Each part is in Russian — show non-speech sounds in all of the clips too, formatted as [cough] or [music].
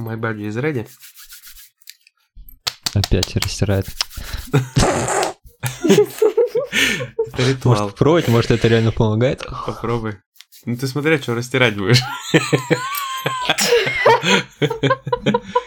My body is ready. Опять растирает. Это [laughs] ритуал. Может, попробовать, может, это реально помогает? Попробуй. Ну ты смотря, что растирать будешь. [laughs]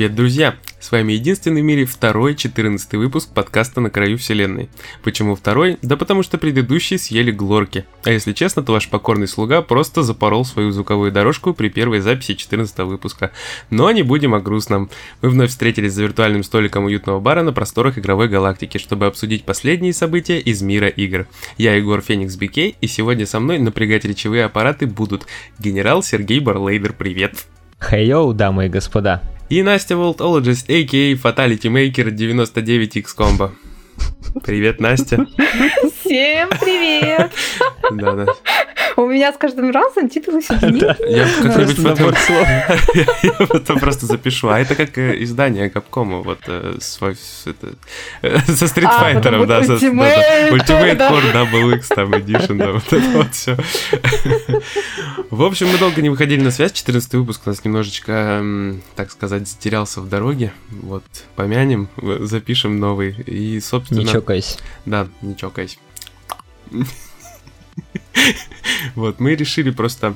Привет, друзья! С вами единственный в мире второй 14 выпуск подкаста «На краю вселенной». Почему второй? Да потому что предыдущие съели глорки. А если честно, то ваш покорный слуга просто запорол свою звуковую дорожку при первой записи 14 выпуска. Но не будем о грустном. Мы вновь встретились за виртуальным столиком уютного бара на просторах игровой галактики, чтобы обсудить последние события из мира игр. Я Егор Феникс Бикей, и сегодня со мной напрягать речевые аппараты будут генерал Сергей Барлейдер, привет! Хей-йоу, дамы и господа. И Настя Волтологist, а.к.а. Fatality Maker 99X Combo. Привет, Настя. [laughs] Всем привет! Да, да. У меня с каждым разом титулы все Я как-нибудь потом... Я потом просто запишу. А это как э, издание Капкома, вот э, свой... Со стритфайтером, да. Ultimate Core Double X там Edition, да, вот это вот все. В общем, мы долго не выходили на связь. 14 выпуск у нас немножечко, так сказать, затерялся в дороге. Вот, помянем, запишем новый. И, собственно... Не чокайся. Да, не чокайся. [laughs] Вот, мы решили просто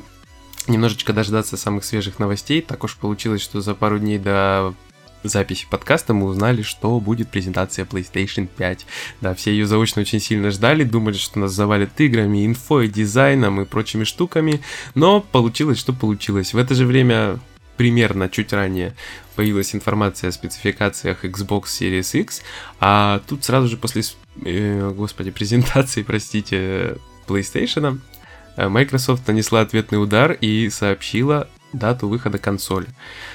немножечко дождаться самых свежих новостей. Так уж получилось, что за пару дней до записи подкаста мы узнали, что будет презентация PlayStation 5. Да, все ее заочно очень сильно ждали, думали, что нас завалят играми, инфой, дизайном и прочими штуками, но получилось, что получилось. В это же время примерно чуть ранее появилась информация о спецификациях Xbox Series X, а тут сразу же после, э, господи, презентации, [laughs] простите, PlayStation, э, Microsoft нанесла ответный удар и сообщила дату выхода консоли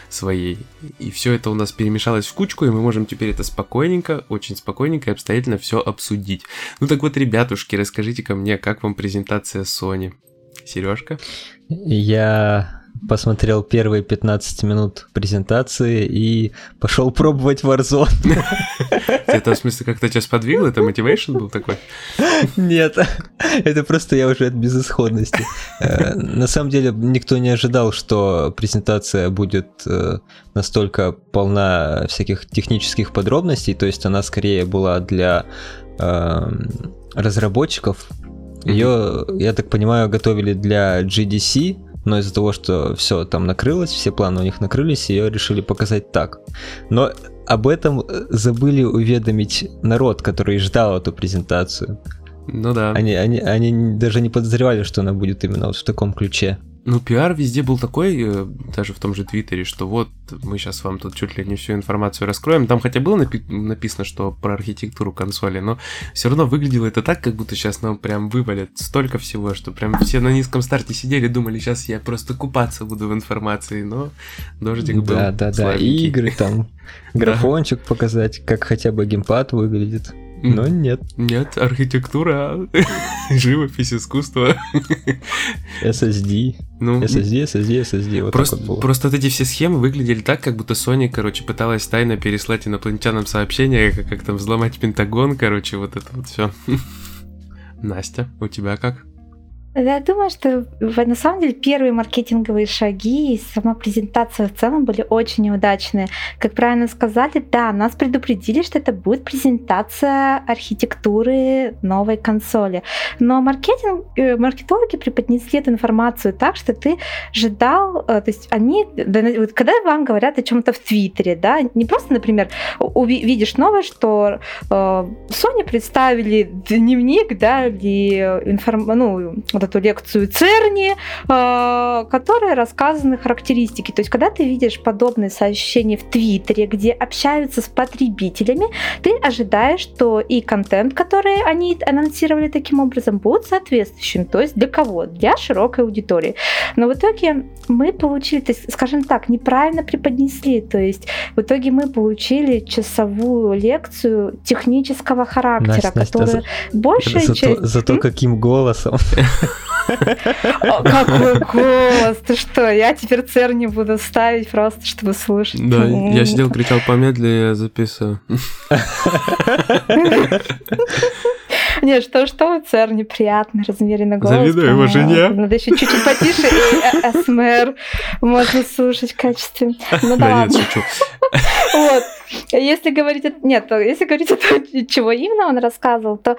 своей. И все это у нас перемешалось в кучку, и мы можем теперь это спокойненько, очень спокойненько и обстоятельно все обсудить. Ну так вот, ребятушки, расскажите ко мне, как вам презентация Sony? Сережка? Я посмотрел первые 15 минут презентации и пошел пробовать Warzone. Это в смысле как-то тебя сподвигло? Это мотивейшн был такой? Нет, это просто я уже от безысходности. Э, на самом деле никто не ожидал, что презентация будет э, настолько полна всяких технических подробностей, то есть она скорее была для эм, разработчиков. Ее, я так понимаю, готовили для GDC, но из-за того, что все там накрылось, все планы у них накрылись, ее решили показать так. Но об этом э, забыли уведомить народ, который ждал эту презентацию. Ну да. Они, они, они даже не подозревали, что она будет именно вот в таком ключе. Ну, пиар везде был такой, э, даже в том же Твиттере, что вот мы сейчас вам тут чуть ли не всю информацию раскроем. Там хотя было напи- написано, что про архитектуру консоли, но все равно выглядело это так, как будто сейчас нам прям вывалят столько всего, что прям все на низком старте сидели, думали, сейчас я просто купаться буду в информации, но дождик был Да, да, да, игры там, [laughs] графончик показать, как хотя бы геймпад выглядит. Но нет. Нет, архитектура, [laughs] живопись, искусство. SSD. Ну, SSD, SSD, SSD. Вот просто, вот просто вот эти все схемы выглядели так, как будто Sony, короче, пыталась тайно переслать инопланетянам сообщения, как, как там взломать Пентагон, короче, вот это вот все. [laughs] Настя, у тебя как? Я думаю, что на самом деле первые маркетинговые шаги и сама презентация в целом были очень неудачные. Как правильно сказали, да, нас предупредили, что это будет презентация архитектуры новой консоли. Но маркетинг, э, маркетологи преподнесли эту информацию так, что ты ждал, э, то есть они, когда вам говорят о чем-то в Твиттере, да, не просто, например, увидишь новость, что э, Sony представили дневник, да, или информ... ну, вот эту лекцию Церни, э, которая рассказаны характеристики. То есть, когда ты видишь подобные сообщения в Твиттере, где общаются с потребителями, ты ожидаешь, что и контент, который они анонсировали таким образом, будет соответствующим. То есть для кого? Для широкой аудитории. Но в итоге мы получили, то есть, скажем так, неправильно преподнесли. То есть в итоге мы получили часовую лекцию технического характера, Настя, которая Настя, большая зато, часть... Зато каким голосом. [laughs] Какой голос! Ты что, я теперь цер не буду ставить просто, чтобы слушать. Да, я сидел, кричал помедленнее, записываю. Не, что, что ЦР неприятный, размеренный голос. Завидую его жене. Надо еще чуть-чуть потише, и СМР можно слушать в качестве. Ну да ладно. Вот. Если говорить, нет, если говорить о том, чего именно он рассказывал, то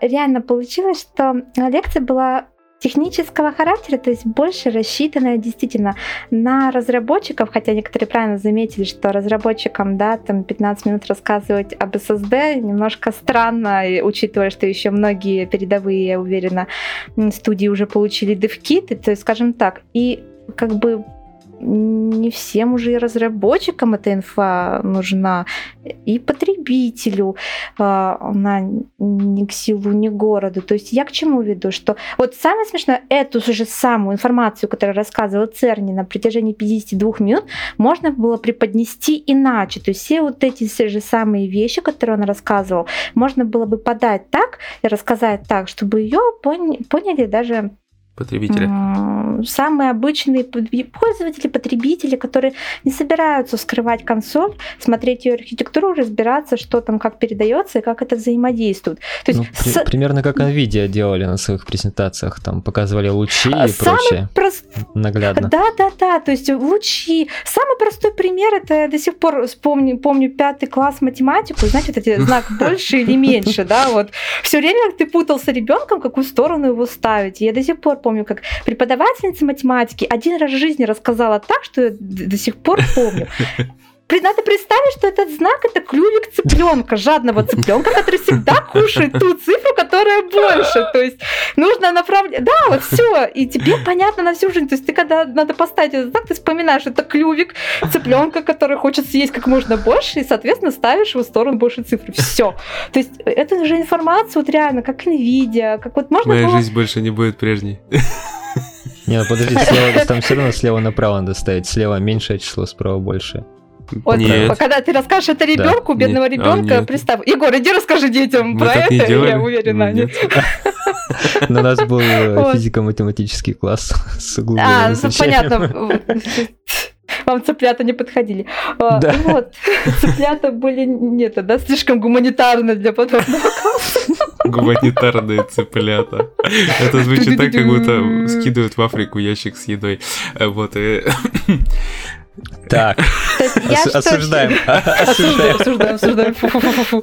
реально получилось, что лекция была технического характера, то есть больше рассчитанная действительно на разработчиков, хотя некоторые правильно заметили, что разработчикам, да, там 15 минут рассказывать об SSD немножко странно, учитывая, что еще многие передовые, я уверена, студии уже получили девкиты, то есть, скажем так, и как бы не всем уже и разработчикам эта инфа нужна, и потребителю а, она ни к силу, ни к городу. То есть я к чему веду? Что вот самое смешное, эту же самую информацию, которую рассказывал Церни на протяжении 52 минут, можно было преподнести иначе. То есть все вот эти все же самые вещи, которые он рассказывал, можно было бы подать так и рассказать так, чтобы ее поняли даже потребители? Самые обычные пользователи, потребители, которые не собираются скрывать консоль, смотреть ее архитектуру, разбираться, что там как передается и как это взаимодействует. То есть ну, с... Примерно как NVIDIA делали на своих презентациях, там показывали лучи и Самый прочее. Прост... Наглядно. Да, да, да, то есть лучи. Самый простой пример, это я до сих пор вспомню, помню пятый класс математику, знаете, вот эти [laughs] знак больше или меньше, да, вот. Все время ты путался ребенком, какую сторону его ставить. Я до сих пор помню помню, как преподавательница математики один раз в жизни рассказала так, что я до сих пор помню. Надо представить, что этот знак это клювик цыпленка, жадного цыпленка, который всегда кушает ту цифру, которая больше. То есть нужно направлять. Да, вот все. И тебе понятно на всю жизнь. То есть ты когда надо поставить этот знак, ты вспоминаешь, это клювик цыпленка, который хочет съесть как можно больше, и, соответственно, ставишь его в сторону больше цифры. Все. То есть это же информация, вот реально, как NVIDIA, как вот можно Моя было... жизнь больше не будет прежней. Не, ну подожди, слева, там все равно слева направо надо ставить. Слева меньшее число, справа большее. Вот, нет. когда ты расскажешь это ребенку, да. бедного нет. ребенка, а, представь. Егор, иди расскажи детям Мы про это, я уверена. Нет. [laughs] У нас был физико-математический класс [laughs] с углубленным А, ну, понятно. [laughs] Вам цыплята не подходили. А, да. Вот, цыплята были нет, да, слишком гуманитарны для подобного Гуманитарные цыплята. Это звучит так, как будто скидывают в Африку ящик с едой. Вот, и так, [laughs] осуждаем. Осуждаем, осуждаем.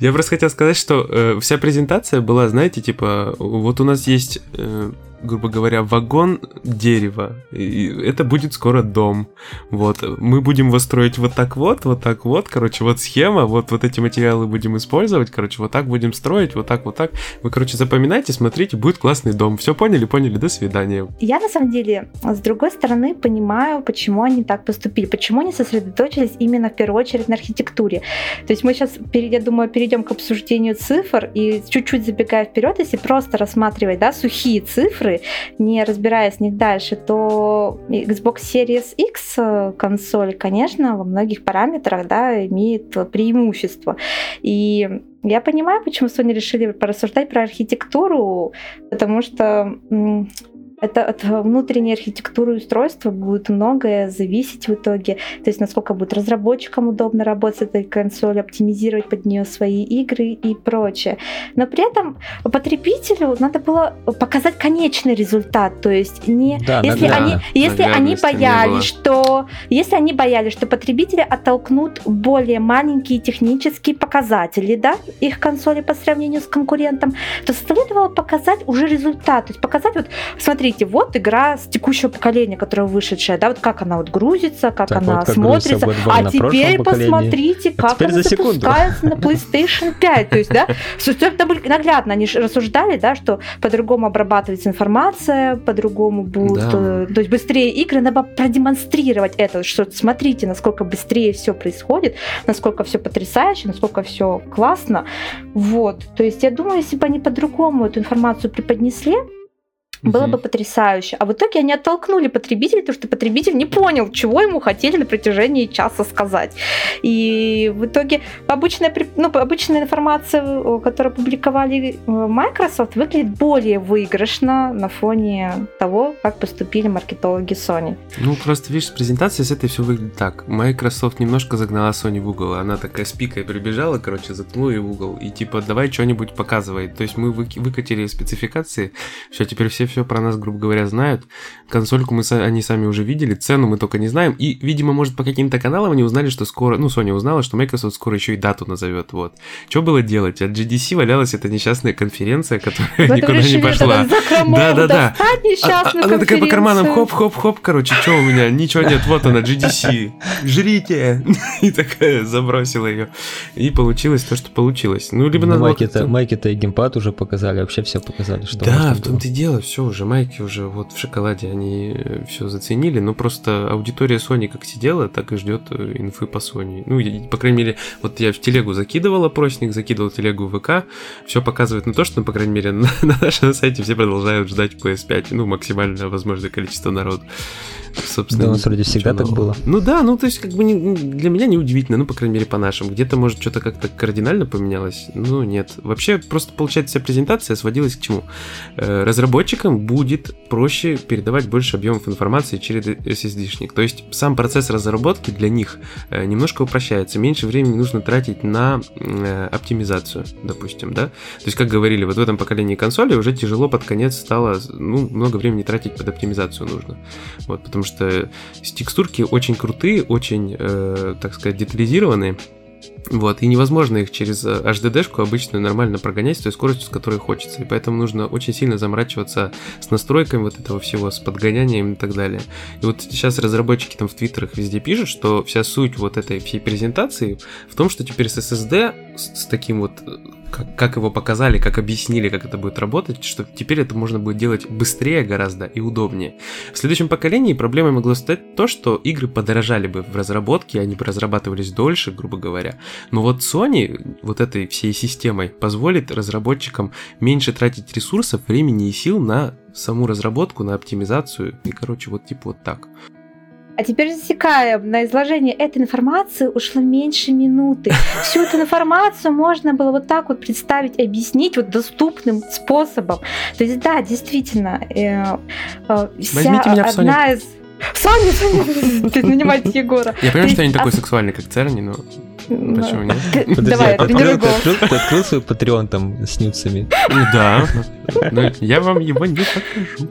Я просто хотел сказать, что э, вся презентация была, знаете, типа, вот у нас есть э, грубо говоря, вагон дерева. И это будет скоро дом. Вот. Мы будем его строить вот так вот, вот так вот. Короче, вот схема, вот, вот эти материалы будем использовать. Короче, вот так будем строить, вот так, вот так. Вы, короче, запоминайте, смотрите, будет классный дом. Все поняли? Поняли, до свидания. Я, на самом деле, с другой стороны, понимаю, почему они так поступили. Почему они сосредоточились именно в первую очередь на архитектуре. То есть мы сейчас, я думаю, перейдем к обсуждению цифр и чуть-чуть забегая вперед, если просто рассматривать, да, сухие цифры, игры, не разбираясь в них дальше, то Xbox Series X э, консоль, конечно, во многих параметрах да, имеет преимущество. И я понимаю, почему Sony решили порассуждать про архитектуру, потому что это от внутренней архитектуры устройства будет многое зависеть в итоге. То есть насколько будет разработчикам удобно работать с этой консолью, оптимизировать под нее свои игры и прочее. Но при этом потребителю надо было показать конечный результат. То есть не да, если да, они если они боялись, что если они боялись, что потребители оттолкнут более маленькие технические показатели, да, их консоли по сравнению с конкурентом, то следовало показать уже результат. То есть показать вот, смотри, смотрите, вот игра с текущего поколения, которая вышедшая, да, вот как она вот грузится, как так, она вот, как смотрится. А теперь посмотрите, а как теперь она запускается на PlayStation 5. То есть, да, [laughs] это были наглядно, они рассуждали, да, что по-другому обрабатывается информация, по-другому будут, да. Э, то есть быстрее игры, надо продемонстрировать это, что смотрите, насколько быстрее все происходит, насколько все потрясающе, насколько все классно. Вот. То есть я думаю, если бы они по-другому эту информацию преподнесли, было бы потрясающе. А в итоге они оттолкнули потребителя, потому что потребитель не понял, чего ему хотели на протяжении часа сказать. И в итоге обычная, ну, обычная информация, которую публиковали э, Microsoft, выглядит более выигрышно на фоне того, как поступили маркетологи Sony. Ну, просто, видишь, с презентацией с этой все выглядит так. Microsoft немножко загнала Sony в угол. Она такая с пикой прибежала, короче, заткнула ее в угол. И типа, давай что-нибудь показывай. То есть мы выкатили спецификации, все, теперь все все про нас, грубо говоря, знают. Консольку мы, они сами уже видели, цену мы только не знаем. И, видимо, может, по каким-то каналам они узнали, что скоро... Ну, Sony узнала, что Microsoft скоро еще и дату назовет, вот. Что было делать? От GDC валялась эта несчастная конференция, которая Вы никуда не пошла. Да-да-да. А, а, она такая по карманам, хоп-хоп-хоп, короче, что у меня? Ничего нет, вот она, GDC. Жрите! [laughs] И такая забросила ее. И получилось то, что получилось. Ну, либо ну, надо... Майки-то и геймпад уже показали, вообще все показали, что Да, в том-то и дело, все все уже, майки уже вот в шоколаде, они э, все заценили, но просто аудитория Sony как сидела, так и ждет э, инфы по Sony. Ну, по крайней мере, вот я в телегу закидывал опросник, закидывал телегу ВК, все показывает на то, что, ну, по крайней мере, [laughs] на, на нашем сайте все продолжают ждать PS5, ну, максимальное возможное количество народу. Собственно, да, у нас вроде всегда так было. Ну да, ну то есть как бы не, для меня не удивительно, ну по крайней мере по нашим. Где-то может что-то как-то кардинально поменялось, ну нет. Вообще просто получается вся презентация сводилась к чему? Э, разработчикам будет проще передавать больше объемов информации через SSD-шник. То есть сам процесс разработки для них э, немножко упрощается. Меньше времени нужно тратить на э, оптимизацию, допустим, да? То есть как говорили, вот в этом поколении консоли уже тяжело под конец стало, ну много времени тратить под оптимизацию нужно. Вот, потому потому что текстурки очень крутые, очень, э, так сказать, детализированные. Вот, и невозможно их через HDD-шку э, обычную нормально прогонять с той скоростью, с которой хочется. И поэтому нужно очень сильно заморачиваться с настройками вот этого всего, с подгонянием и так далее. И вот сейчас разработчики там в твиттерах везде пишут, что вся суть вот этой всей презентации в том, что теперь с SSD, с, с таким вот э, как, как его показали, как объяснили, как это будет работать, что теперь это можно будет делать быстрее гораздо и удобнее. В следующем поколении проблемой могло стать то, что игры подорожали бы в разработке, они бы разрабатывались дольше, грубо говоря. Но вот Sony вот этой всей системой позволит разработчикам меньше тратить ресурсов, времени и сил на саму разработку, на оптимизацию и, короче, вот типа вот так. А теперь засекаем, на изложение этой информации ушло меньше минуты. Всю эту информацию можно было вот так вот представить, объяснить вот доступным способом. То есть, да, действительно, э, э, вся одна из Саня, Саня, нанимайте Егора. Я понимаю, что я не такой сексуальный, как Церни, но почему нет? Давай, тренируй Ты открыл свой патреон там с нюцами? Ну да, но я вам его не покажу.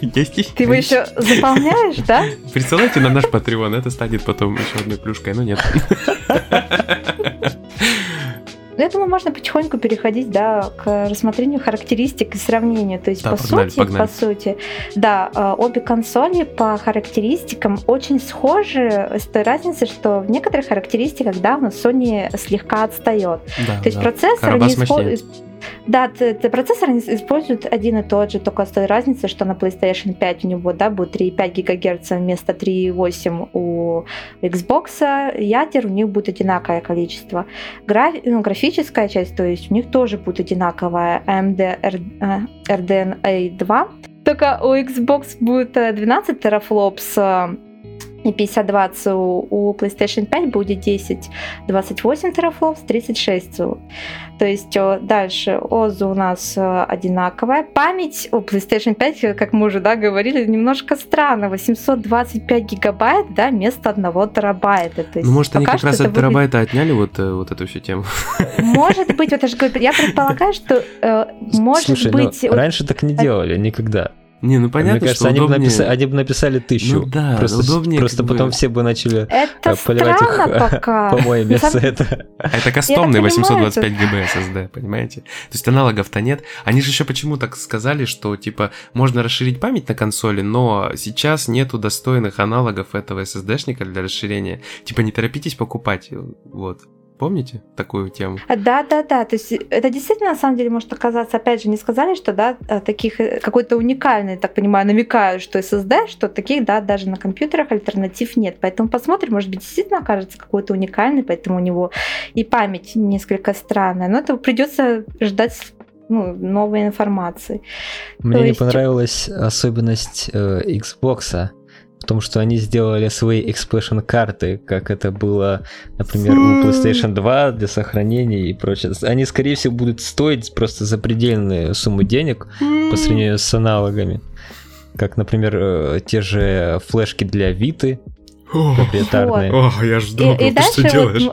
Ты его еще заполняешь, да? Присылайте на наш патреон, это станет потом еще одной плюшкой, но нет. Ну, я думаю, можно потихоньку переходить, да, к рассмотрению характеристик и сравнению. То есть, да, по погнали, сути, погнали. по сути, да, а, обе консоли по характеристикам очень схожи с той разницей, что в некоторых характеристиках, да, у нас Sony слегка отстает. Да, То есть да. процессор не использует да, процессор используют один и тот же, только с той разницей, что на PlayStation 5 у него да, будет 3,5 ГГц вместо 3,8 у Xbox. Ядер у них будет одинаковое количество. Граф... Ну, графическая часть, то есть у них тоже будет одинаковая AMD RDNA 2. Только у Xbox будет 12 терафлопс и 5020 у PlayStation 5 будет 10, 28 терафлопс, 36 То есть дальше ОЗУ у нас э, одинаковая. Память у PlayStation 5, как мы уже да, говорили, немножко странно. 825 гигабайт да, вместо 1 терабайта. То есть ну, может, они как раз от терабайта выглядит... отняли вот, э, вот эту всю тему? Может быть, вот я же говорю, я предполагаю, что э, может Слушай, быть... Ну, раньше так не делали никогда. Не, ну понятно, Мне кажется, что они, бы удобнее... написали, они бы написали тысячу. Ну да, просто удобнее просто как бы- потом все бы начали Это э, поливать их странно пока. [laughs] помоями за это. А Это кастомный Я так понимаю, 825 ГБ SSD, понимаете? То есть аналогов-то нет. Они же еще почему так сказали, что типа можно расширить память на консоли, но сейчас нету достойных аналогов этого SSD-шника для расширения. Типа не торопитесь покупать. Вот. Помните такую тему? Да, да, да. То есть это действительно на самом деле может оказаться, опять же, не сказали, что да, э, таких э, какой-то уникальный, так понимаю, намекают, что SSD, что таких, да, даже на компьютерах альтернатив нет. Поэтому посмотрим, может быть, действительно окажется какой-то уникальный, поэтому у него и память несколько странная. Но это придется ждать ну, новой информации. Мне не есть- понравилась особенность э, Xbox в том, что они сделали свои expansion карты, как это было, например, у PlayStation 2 для сохранения и прочее. Они, скорее всего, будут стоить просто запредельные суммы денег по сравнению с аналогами. Как, например, э, те же флешки для Виты проприетарные. О, я жду, И, и ты что дальше, вот, делаешь?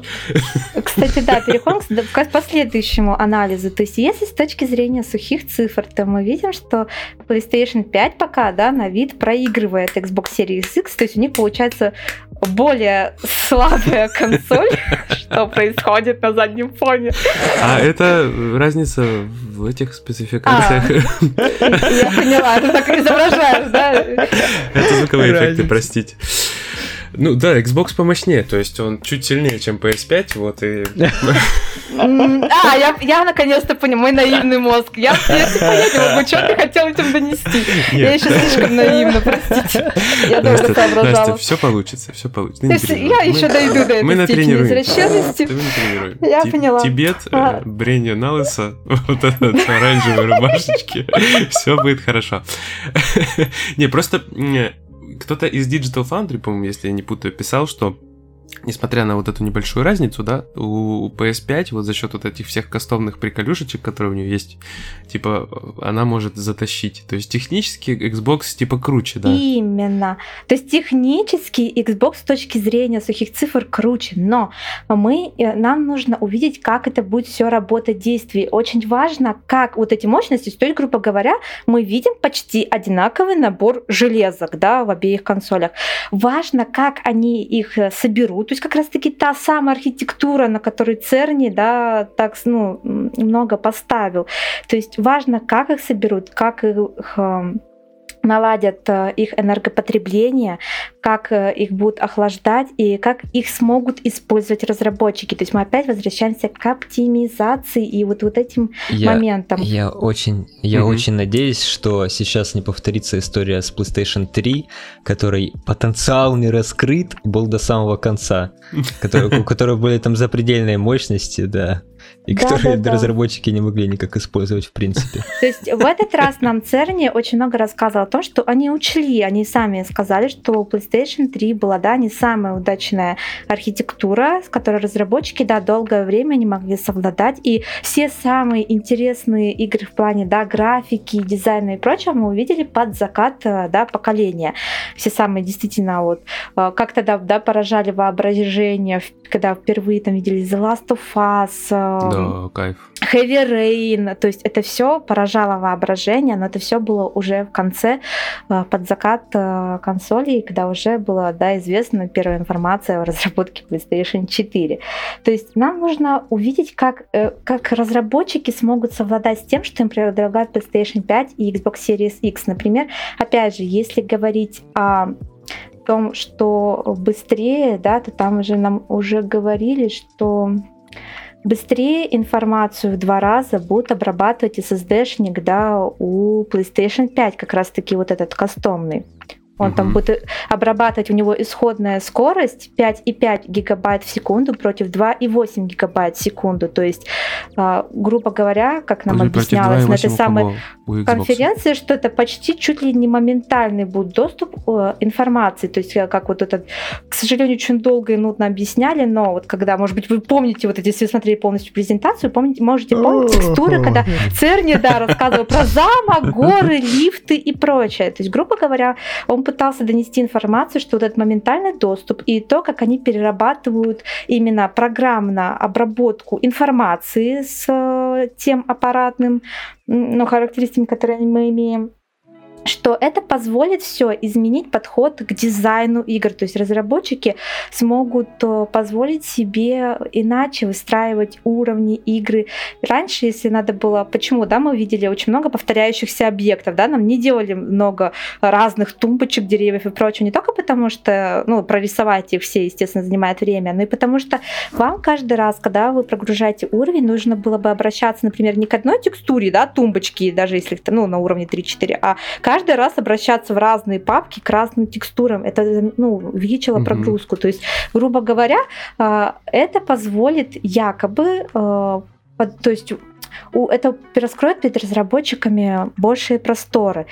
кстати, да, переходим к, последующему анализу. То есть, если с точки зрения сухих цифр, то мы видим, что PlayStation 5 пока, да, на вид проигрывает Xbox Series X, то есть у них получается более слабая консоль, [laughs] что происходит на заднем фоне. А это разница в этих спецификациях. Я поняла, ты так изображаешь, да? Это звуковые эффекты, простите. Ну да, Xbox помощнее, то есть он чуть сильнее, чем PS5, вот и... А, я, я наконец-то понял, мой наивный мозг. Я, я я не могу, что ты хотел этим донести? Я еще слишком наивна, простите. Я долго соображала. Настя, все получится, все получится. Я Мы- еще дойду до Мы этой степени извращенности. Ты натренируем. Я поняла. Тибет, э, А. бренье на лысо, вот этот оранжевой рубашечки, [laughs] все будет хорошо. [laughs] Не, просто кто-то из Digital Foundry, по-моему, если я не путаю, писал, что несмотря на вот эту небольшую разницу, да, у PS5 вот за счет вот этих всех кастомных приколюшечек, которые у нее есть, типа, она может затащить. То есть технически Xbox типа круче, да. Именно. То есть технически Xbox с точки зрения сухих цифр круче, но мы, э, нам нужно увидеть, как это будет все работать в действии. Очень важно, как вот эти мощности, то есть, грубо говоря, мы видим почти одинаковый набор железок да, в обеих консолях. Важно, как они их э, соберут, то есть как раз-таки та самая архитектура, на которой Церни да, так ну, много поставил. То есть важно, как их соберут, как их наладят э, их энергопотребление, как э, их будут охлаждать и как их смогут использовать разработчики. То есть мы опять возвращаемся к оптимизации и вот, вот этим Я, моментам. я очень, я Мгм. очень надеюсь, что сейчас не повторится история с PlayStation 3, который потенциал не раскрыт был до самого конца, [laughs] у которого были там запредельные мощности, да, и Да, которые да, да. разработчики не могли никак использовать в принципе. [laughs] То есть в этот раз нам Церни очень много рассказывал о том, что они учли, они сами сказали, что PlayStation 3 была, да, не самая удачная архитектура, с которой разработчики, да, долгое время не могли совладать, и все самые интересные игры в плане, да, графики, дизайна и прочего мы увидели под закат, э, да, поколения. Все самые действительно вот, э, как тогда, да, поражали воображение, когда впервые там видели The Last of Us, э, Да, кайф. Heavy Rain, то есть это все поражало воображение, но это все было уже в конце э, под закат э, консолей, когда уже была да, известна первая информация о разработке PlayStation 4. То есть нам нужно увидеть, как, э, как разработчики смогут совладать с тем, что им предлагают PlayStation 5 и Xbox Series X. Например, опять же, если говорить о том, что быстрее, да, то там уже нам уже говорили, что быстрее информацию в два раза будут обрабатывать SSD-шник, да, у PlayStation 5, как раз-таки вот этот кастомный. Он там Мгм. будет обрабатывать, у него исходная скорость 5,5 гигабайт в секунду против 2,8 гигабайт в секунду. То есть, а, грубо говоря, как нам против объяснялось на 2,8 этой самой кого? У Xbox. конференции, что это почти чуть ли не моментальный будет доступ э, информации. То есть, как вот этот, к сожалению, очень долго и нудно объясняли, но вот когда, может быть, вы помните, вот эти, если вы смотрели полностью презентацию, помните, можете помнить текстуры, когда Церни, да, рассказывал про замок, горы, лифты и прочее. То есть, грубо говоря, он пытался донести информацию, что вот этот моментальный доступ и то, как они перерабатывают именно программно обработку информации с э, тем аппаратным м, ну, характеристиками, которые мы имеем, что это позволит все изменить подход к дизайну игр. То есть разработчики смогут э, позволить себе иначе выстраивать уровни игры. Раньше, если надо было, почему, да, мы видели очень много повторяющихся объектов, да, нам не делали много разных тумбочек, деревьев и прочего, не только потому что, ну, прорисовать их все, естественно, занимает время, но и потому что вам каждый раз, когда вы прогружаете уровень, нужно было бы обращаться, например, не к одной текстуре, да, тумбочки, даже если, ну, на уровне 3-4, а каждый раз обращаться в разные папки к разным текстурам. Это ну, увеличило угу. прогрузку. То есть, грубо говоря, а, это позволит якобы, а, то есть это раскроет перед разработчиками большие просторы.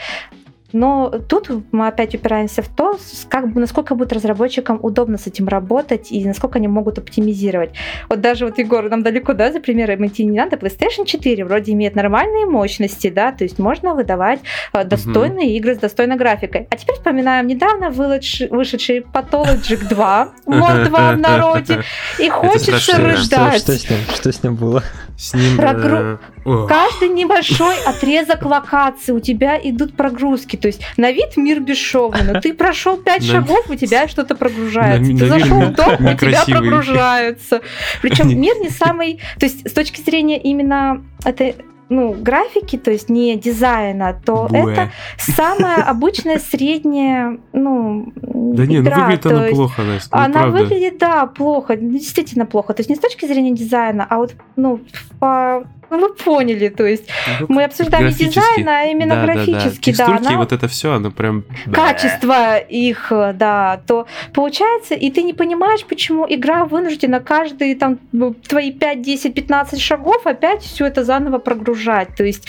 Но тут мы опять упираемся в то, как, насколько будет разработчикам удобно с этим работать и насколько они могут оптимизировать. Вот даже вот, Егор, нам далеко, да, за примером идти не надо. PlayStation 4 вроде имеет нормальные мощности, да, то есть можно выдавать э, достойные угу. игры с достойной графикой. А теперь вспоминаем недавно вышедший Pathologic 2, мод 2 в народе, и хочется рыдать. Что, что, с ним, что с ним было? С ним... Прогру... Э... Каждый небольшой отрезок локации у тебя идут прогрузки. То есть на вид мир бесшовный, но ты прошел пять [laughs] шагов, у тебя что-то прогружается. Ты зашел в дом, у тебя прогружается. Причем мир не самый... То есть с точки зрения именно этой ну, графики, то есть не дизайна, то Буэ. это самая обычная средняя, ну, Да не, ну выглядит она плохо, Настя, ну, Она выглядит, да, плохо, действительно плохо. То есть не с точки зрения дизайна, а вот, ну, по ну, вы поняли, то есть ну, мы обсуждаем не дизайн, а именно да, графически, да, да. да она... вот это все, оно прям... Качество их, да, то получается, и ты не понимаешь, почему игра вынуждена каждые там ну, твои 5, 10, 15 шагов опять все это заново прогружать. То есть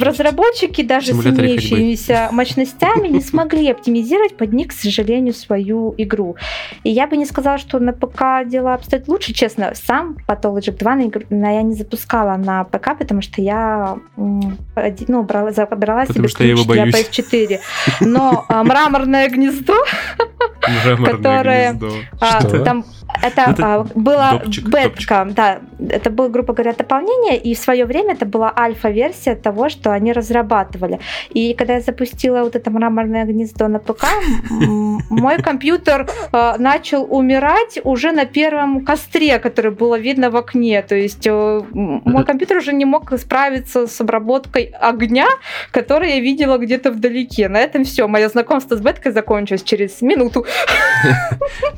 разработчики даже с имеющимися [laughs] мощностями не смогли оптимизировать под них, к сожалению, свою игру. И я бы не сказала, что на ПК дела обстоят лучше, честно. Сам Pathologic 2 я не запускала на ПК, потому что я ну, брала, забрала потому себе что я его боюсь. для PS4. [laughs] Но а, мраморное гнездо, которое а, там это, а, была бетка, да, это была, грубо говоря, дополнение, и в свое время это была альфа-версия того, что они разрабатывали. И когда я запустила вот это мраморное гнездо на ПК, мой компьютер а, начал умирать уже на первом костре, который было видно в окне. То есть э, мой компьютер уже не мог справиться с обработкой огня, который я видела где-то вдалеке. На этом все. Мое знакомство с беткой закончилось через минуту. [laughs]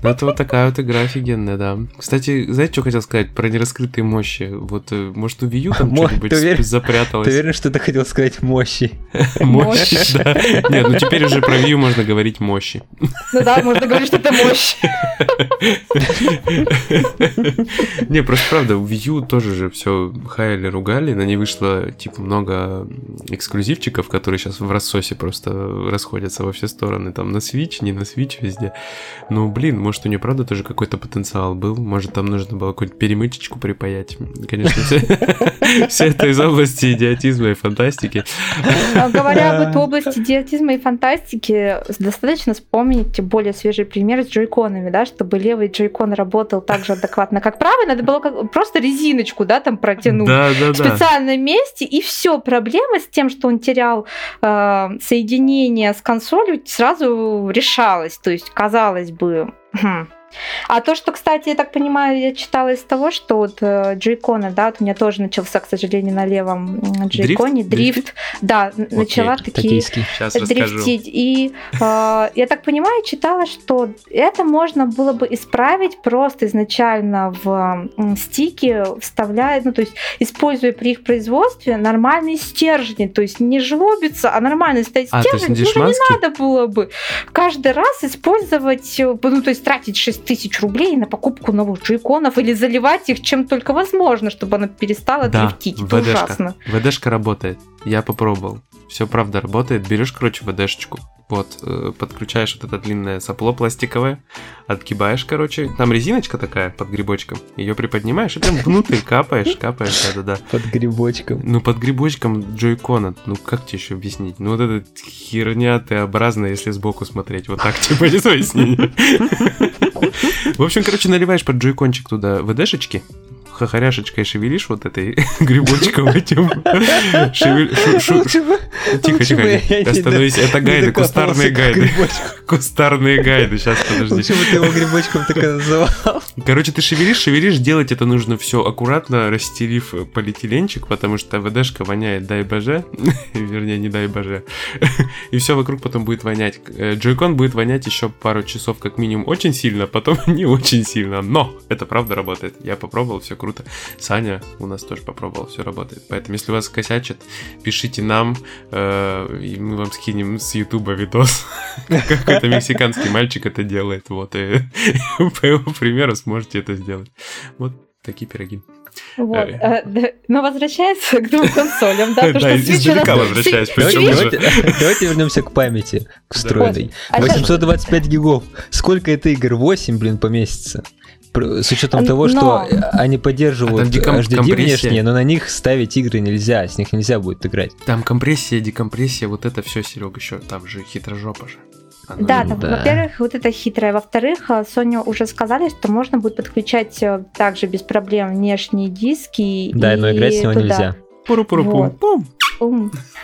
Ну, это вот такая вот игра офигенная, да. Кстати, знаете, что хотел сказать про нераскрытые мощи? Вот, э, может, у Wii U там что-нибудь запряталось? Ты уверен, что ты хотел сказать [laughs] мощи? Мощи, да. Нет, ну теперь уже про Wii можно говорить мощи. Ну да, можно говорить, что это мощь. [laughs] Не, просто правда, у Wii тоже же все хаяли, ругали, на ней вышло, типа, много эксклюзивчиков, которые сейчас в рассосе просто расходятся во все стороны, там, на Switch, не на Switch, везде. Ну, блин, может, у нее, правда, тоже какой-то потенциал был, может, там нужно было какую-нибудь перемычечку припаять. Конечно, все [laughs] это из области идиотизма и фантастики. А говоря об этой области идиотизма и фантастики, достаточно вспомнить более свежий пример с джойконами, да, чтобы левый джойкон работал так же адекватно, как правый, надо было просто резиночку, да, там протянуть да, да, в специальном месте, и все. Проблема с тем, что он терял э, соединение с консолью, сразу решалась. То есть, казалось бы, хм, а то, что, кстати, я так понимаю, я читала из того, что вот э, джейконы, да, вот у меня тоже начался, к сожалению, на левом джейконе. Дрифт, дрифт. Да, Окей. начала такие дрифтить. И э, я так понимаю, читала, что это можно было бы исправить просто изначально в стики, вставляя, ну, то есть используя при их производстве нормальные стержни, то есть не жлобиться, а нормально стоять а, стержень, уже не надо было бы каждый раз использовать, э, ну, то есть тратить 6 тысяч рублей на покупку новых джойконов или заливать их чем только возможно, чтобы она перестала да, дрифтить. Это ВДшка. ужасно. ВДшка работает. Я попробовал. Все правда работает. Берешь, короче, ВДшечку. Вот, э, подключаешь вот это длинное сопло пластиковое, отгибаешь, короче. Там резиночка такая под грибочком. Ее приподнимаешь и прям внутрь капаешь, капаешь, да-да-да. Под грибочком. Ну, под грибочком джойкона. Ну, как тебе еще объяснить? Ну, вот эта херня Т-образная, если сбоку смотреть. Вот так тебе будет пояснение. В общем, короче, наливаешь под джойкончик туда ВДшечки, хохоряшечкой шевелишь вот этой [laughs] грибочком этим. Тихо, тихо, остановись. Это гайды, кустарные гайды. Кустарные гайды. Сейчас, подожди. Почему ты его грибочком так называл? Короче, ты шевелишь, шевелишь, делать это нужно все аккуратно, расстелив полиэтиленчик, потому что ВДшка воняет, дай боже. [laughs] Вернее, не дай боже. [laughs] И все вокруг потом будет вонять. Э, Джойкон будет вонять еще пару часов как минимум очень сильно, потом не очень сильно. Но это правда работает. Я попробовал, все круто. Саня у нас тоже попробовал, все работает. Поэтому, если вас косячат, пишите нам, э, и мы вам скинем с Ютуба видос, [laughs] как это мексиканский мальчик это делает. Вот, и [laughs] по его примеру сможете это сделать. Вот такие пироги. Вот. Э, но возвращаясь к двум консолям, да, [laughs] то, что издалека возвращаясь, Давайте вернемся к памяти, к встроенной. 825 а гигов. Сколько это игр? 8, блин, поместится. С учетом того, что они поддерживают а HDD внешние, но на них ставить игры нельзя, с них нельзя будет играть. Там компрессия, декомпрессия, вот это все, Серега, еще там же хитрожопа же. Оно да, там, да, во-первых, вот это хитрое. Во-вторых, э, Sony уже сказали, что можно будет подключать э, также без проблем внешние диски. Да, но играть с него туда. нельзя. Пуру-пуру-пум. Вот.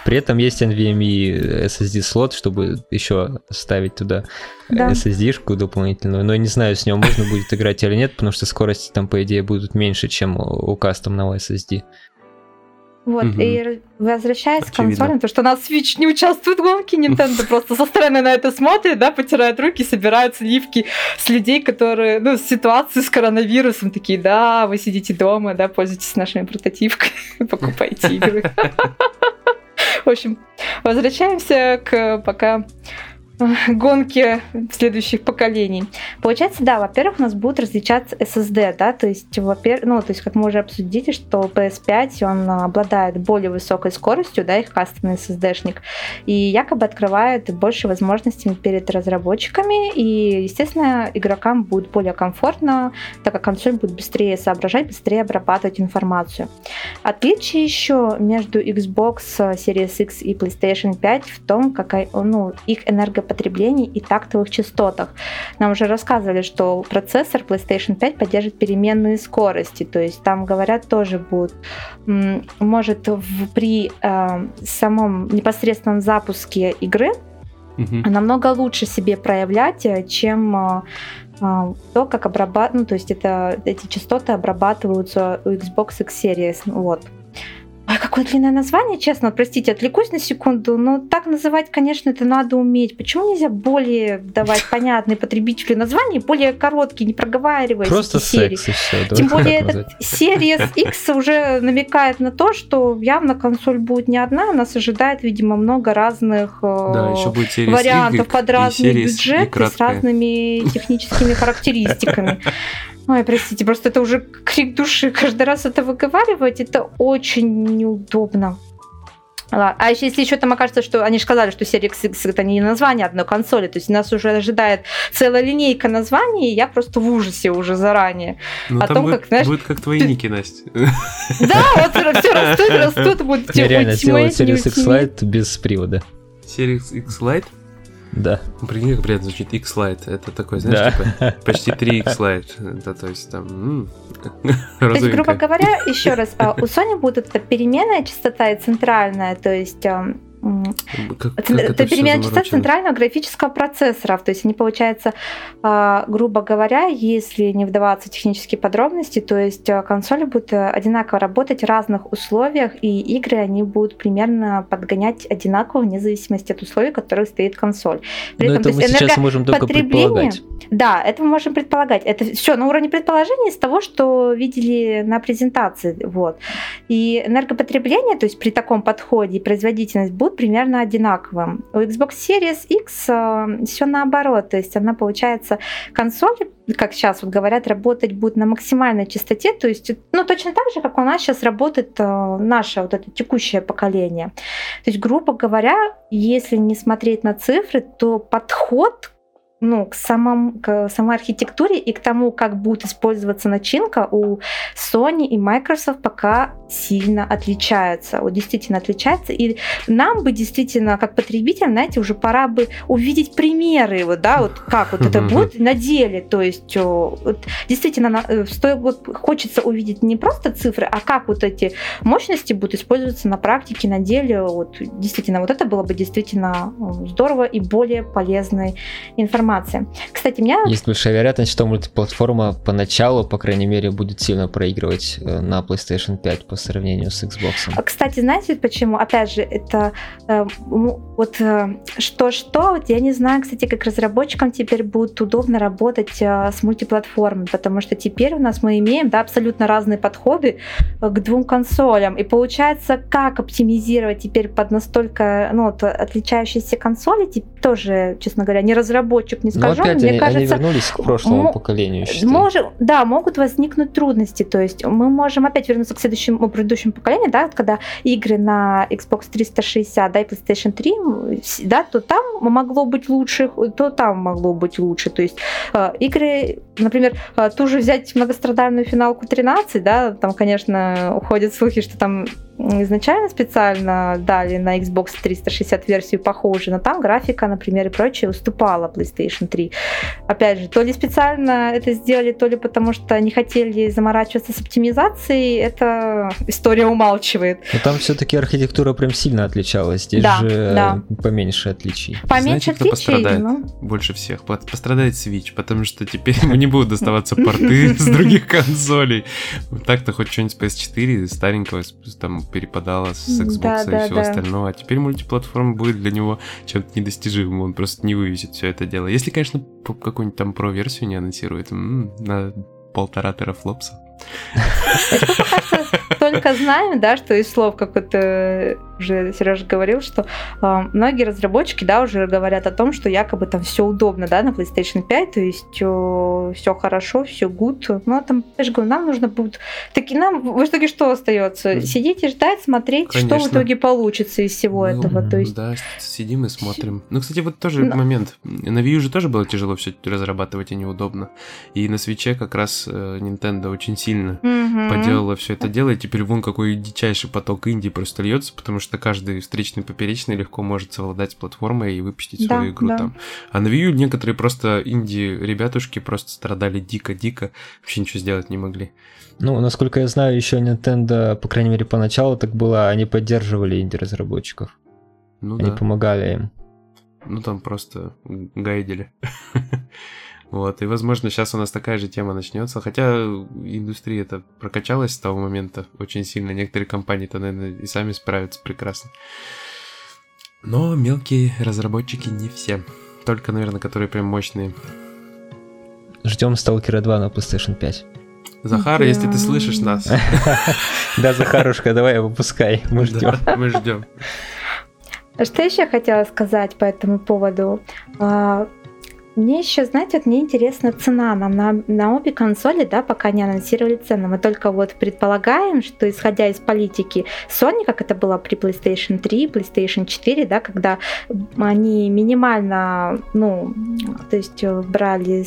При этом есть NVMe SSD слот, чтобы еще ставить туда да. SSD-шку дополнительную. Но я не знаю, с него можно будет играть или нет, потому что скорости там, по идее, будут меньше, чем у кастомного SSD. Вот, угу. и возвращаясь Очевидно. к консолям, то, что у нас Switch не участвует в гонке, Nintendo [laughs] просто со стороны на это смотрит, да, потирает руки, собирают сливки с людей, которые, ну, с ситуации с коронавирусом, такие, да, вы сидите дома, да, пользуйтесь нашими прототипками, [laughs] покупайте игры. [laughs] В общем, возвращаемся к пока [laughs] гонки следующих поколений. Получается, да, во-первых, у нас будут различаться SSD, да, то есть, во-первых, ну, то есть, как мы уже обсудили, что PS5, он обладает более высокой скоростью, да, их кастомный SSD-шник, и якобы открывает больше возможностей перед разработчиками, и, естественно, игрокам будет более комфортно, так как консоль будет быстрее соображать, быстрее обрабатывать информацию. Отличие еще между Xbox Series X и PlayStation 5 в том, какая, ну, их энерго потребления и тактовых частотах. Нам уже рассказывали, что процессор PlayStation 5 поддерживает переменные скорости, то есть там говорят тоже будет, может в, при э, самом непосредственном запуске игры угу. намного лучше себе проявлять, э, чем э, э, то, как обрабатывать, ну, то есть это, эти частоты обрабатываются у Xbox X Series. Вот. Ой, какое длинное название, честно, простите, отвлекусь на секунду, но так называть, конечно, это надо уметь. Почему нельзя более давать понятные потребителю названия, более короткие, не проговаривая Просто серии? секс и все. Тем более, этот Series [laughs] X уже намекает на то, что явно консоль будет не одна, нас ожидает, видимо, много разных э, да, еще будет вариантов под разные бюджеты с разными техническими характеристиками. [laughs] Ой, простите, просто это уже крик души. Каждый раз это выговаривать, это очень неудобно. А еще если еще там окажется, что они же сказали, что серия X это не название одной консоли, то есть нас уже ожидает целая линейка названий, и я просто в ужасе уже заранее. Ну, о том, будет, как, знаешь, будет как твои ты... ники, Настя. [laughs] Да, вот все растут, растут, будут Реально, сделать Series X Lite без привода. Series X Lite? Да. Ну, прикинь, как приятно звучит X-Lite. Это такой, знаешь, да. типа, почти 3 X-Lite. Это, то есть там... то есть, грубо говоря, еще раз, а, у Sony будет эта переменная частота и центральная, то есть как, как это перемена частот центрального графического процессора. То есть они, получается, а, грубо говоря, если не вдаваться в технические подробности, то есть а, консоли будут э, одинаково работать в разных условиях, и игры они будут примерно подгонять одинаково вне зависимости от условий, в которых стоит консоль. При Но этом, это мы сейчас можем только предполагать. Да, это мы можем предполагать. Это все на уровне предположений из того, что видели на презентации. Вот. И энергопотребление, то есть при таком подходе производительность будут примерно одинаковым. У Xbox Series X э, все наоборот, то есть она получается консоль, как сейчас вот говорят, работать будет на максимальной частоте, то есть ну точно так же, как у нас сейчас работает э, наше вот это текущее поколение. То есть грубо говоря, если не смотреть на цифры, то подход ну, к, самому, к самой архитектуре и к тому, как будет использоваться начинка у Sony и Microsoft пока сильно отличаются. Вот действительно отличается. И нам бы действительно, как потребителям, знаете, уже пора бы увидеть примеры, вот, да, вот как вот это будет на деле. То есть вот, действительно э, стоит, вот, хочется увидеть не просто цифры, а как вот эти мощности будут использоваться на практике, на деле. Вот, действительно, вот это было бы действительно э, здорово и более полезной информации. Кстати, у меня... Есть большая вероятность, что мультиплатформа поначалу, по крайней мере, будет сильно проигрывать э, на PlayStation 5 по сравнению с Xbox. А, кстати, знаете почему? Опять же, это э, вот э, что-что, вот я не знаю, кстати, как разработчикам теперь будет удобно работать э, с мультиплатформой, потому что теперь у нас мы имеем да, абсолютно разные подходы э, к двум консолям. И получается, как оптимизировать теперь под настолько ну, отличающиеся консоли, тоже, честно говоря, не разработчик, не скажу. Но опять мне они, кажется, они вернулись к прошлому поколению. Можем, да, могут возникнуть трудности. То есть мы можем опять вернуться к следующему предыдущему поколению, да, когда игры на Xbox 360, да, и PlayStation 3, да, то там могло быть лучше, то там могло быть лучше. То есть э, игры, например, э, ту же взять многострадальную финалку 13, да, там, конечно, уходят слухи, что там изначально специально дали на Xbox 360 версию похожую, но там графика, например, и прочее уступала PlayStation 3. Опять же, то ли специально это сделали, то ли потому что не хотели заморачиваться с оптимизацией, эта история умалчивает. Но там все-таки архитектура прям сильно отличалась, здесь да, же да. поменьше отличий. Поменьше Знаете, отличий, кто пострадает ну... больше всех? Пострадает Switch, потому что теперь [laughs] ему не будут доставаться порты [laughs] с других консолей. Так-то хоть что-нибудь PS4 старенького, там перепадало с Xbox да, и да, всего да. остального. А теперь мультиплатформа будет для него чем-то недостижимым. Он просто не вывезет все это дело. Если, конечно, какую-нибудь там про-версию не анонсирует, м-м, на полтора терафлопса. Только знаем, да, что из слов, как это уже Сережа говорил, что э, многие разработчики, да, уже говорят о том, что якобы там все удобно, да, на PlayStation 5, то есть э, все хорошо, все good. Но там, я же говорю, нам нужно будет... Таки нам в итоге что остается? Сидеть и ждать, смотреть, Конечно. что в итоге получится из всего ну, этого. То есть... Да, сидим и смотрим. Ну, кстати, вот тоже Но... момент. На Wii U же тоже было тяжело все разрабатывать и неудобно. И на свече как раз э, Nintendo очень сильно угу. поделала все это дело, и теперь вон какой дичайший поток инди просто льется, потому что каждый встречный поперечный легко может совладать с платформой и выпустить да, свою игру да. там. А на Wii U некоторые просто инди-ребятушки просто страдали дико-дико, вообще ничего сделать не могли. Ну, насколько я знаю, еще Nintendo, по крайней мере, поначалу так было, они поддерживали инди-разработчиков. Ну, они да. помогали им. Ну, там просто гайдили. [laughs] Вот, и, возможно, сейчас у нас такая же тема начнется. Хотя индустрия это прокачалась с того момента очень сильно. Некоторые компании-то, наверное, и сами справятся прекрасно. Но мелкие разработчики не все. Только, наверное, которые прям мощные. Ждем Сталкера 2 на PlayStation 5. Захар, да. если ты слышишь нас. [laughs] Да, Захарушка, давай выпускай. Мы ждем. Мы ждем. Что еще хотела сказать по этому поводу? Мне еще, знаете, вот мне интересна цена. Нам на, на обе консоли, да, пока не анонсировали цены. Мы только вот предполагаем, что исходя из политики Sony, как это было при PlayStation 3, PlayStation 4, да, когда они минимально, ну, то есть э, брали,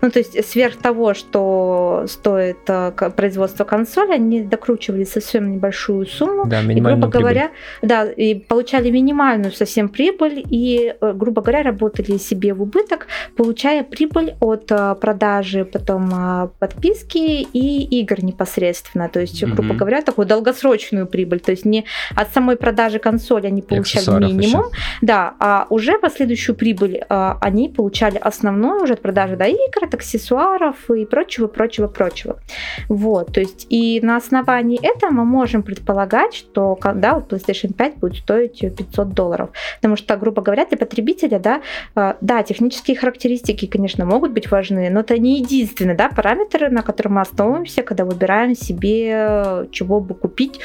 ну, то есть сверх того, что стоит э, производство консоли, они докручивали совсем небольшую сумму. Да, и, грубо прибыль. говоря, да, и получали минимальную совсем прибыль, и, э, грубо говоря, работали себе в убыток, получая прибыль от э, продажи потом э, подписки и игр непосредственно. То есть, грубо mm-hmm. говоря, такую долгосрочную прибыль. То есть не от самой продажи консоли они получали минимум, еще. да, а уже последующую прибыль э, они получали основную уже от продажи да, игр, от аксессуаров и прочего, прочего, прочего. Вот, то есть и на основании этого мы можем предполагать, что когда вот PlayStation 5 будет стоить 500 долларов. Потому что, грубо говоря, для потребителя, да, да, технические характеристики, конечно, могут быть важны, но это не единственный да, параметр, на котором мы основываемся, когда выбираем себе, чего бы купить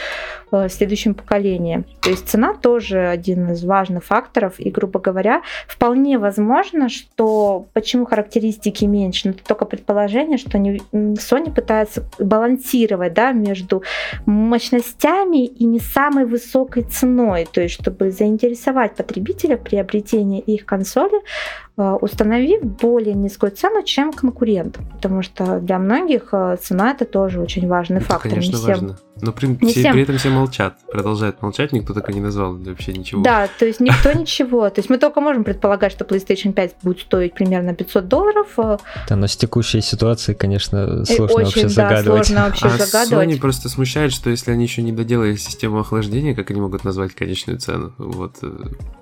Э, в следующем поколении. То есть цена тоже один из важных факторов. И, грубо говоря, вполне возможно, что почему характеристики меньше, но это только предположение, что Sony пытается балансировать да, между мощностями и не самой высокой ценой. То есть, чтобы заинтересовать потребителя в приобретении их консоли, э, установив более низкую цену, чем конкурент. Потому что для многих э, цена это тоже очень важный Это, фактор. конечно, Не всем- важно. Но при, не все- всем. при этом все молчат, продолжают молчать, никто так и не назвал вообще ничего. Да, то есть никто [laughs] ничего. То есть мы только можем предполагать, что PlayStation 5 будет стоить примерно 500 долларов. э, Да, но с текущей ситуацией, конечно, сложно вообще очень, да, загадывать. сложно вообще [laughs] а загадывать. Sony просто смущает, что если они еще не доделали систему охлаждения, как они могут назвать конечную цену? Вот э,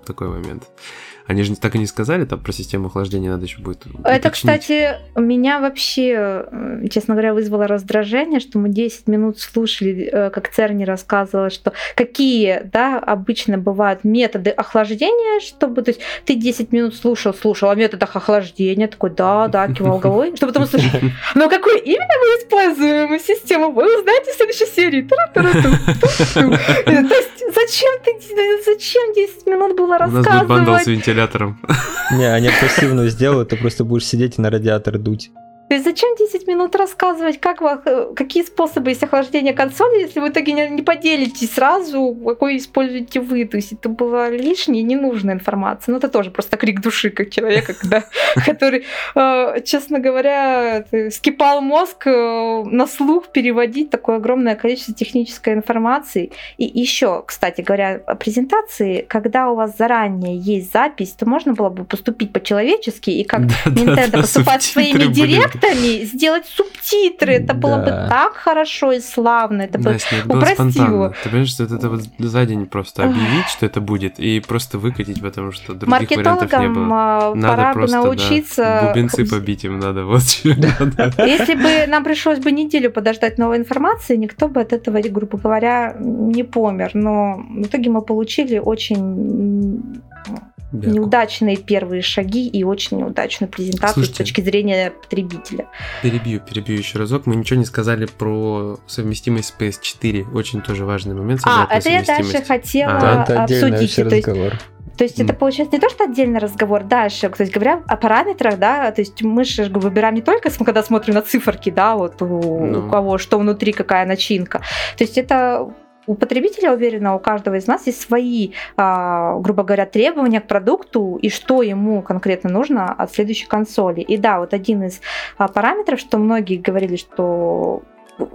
такой момент. Они же так и не сказали, там про систему охлаждения надо еще будет Это, уточнить. кстати, меня вообще, э, честно говоря, вызвало раздражение, что мы 10 минут слушали, э, как Церни рассказывала, что какие, да, обычно бывают методы охлаждения, чтобы, то есть ты 10 минут слушал, слушал о методах охлаждения, такой, да, да, кивал [laughs] головой, что потом услышал, но какую именно мы используем систему, вы узнаете в следующей серии. [laughs] То есть зачем ты, зачем 10 минут было У нас будет рассказывать? с вентилятором. Не, они пассивную сделают, ты просто будешь сидеть и на радиатор дуть. То есть зачем 10 минут рассказывать, как вы, э, какие способы есть охлаждения консоли, если вы в итоге не, не поделитесь сразу, какой используете вы. То есть это была лишняя, ненужная информация. Ну, это тоже просто крик души, как человека, когда, [laughs] который, э, честно говоря, скипал мозг э, на слух переводить такое огромное количество технической информации. И еще, кстати говоря, о презентации, когда у вас заранее есть запись, то можно было бы поступить по-человечески и как [laughs] Nintendo поступать своими субтитры директами, сделать субтитры. Это было бы так хорошо и славно. Это бы... Было упростило. Ты понимаешь, что это вот за день просто объявить, что это будет, и просто выкатить, потому что других вариантов не Маркетологам было. а, Надо пора бы просто, научиться. бубенцы побить им надо, вот [laughs] чё надо. Если бы нам пришлось бы неделю подождать новой информации, никто бы от этого, грубо говоря, не помер. Но в итоге мы получили очень Бяку. неудачные первые шаги и очень неудачную презентацию Слушайте, с точки зрения потребителя. Перебью, перебью еще разок. Мы ничего не сказали про совместимость с PS4. Очень тоже важный момент. А, это я дальше хотела А, это отдельный обсудить. То есть разговор. То есть это получается не то, что отдельный разговор дальше, то есть говоря о параметрах, да, то есть мы же выбираем не только, когда смотрим на циферки, да, вот у, Ну. у кого что внутри, какая начинка. То есть это у потребителя, уверена, у каждого из нас есть свои, а, грубо говоря, требования к продукту и что ему конкретно нужно от следующей консоли. И да, вот один из а, параметров, что многие говорили, что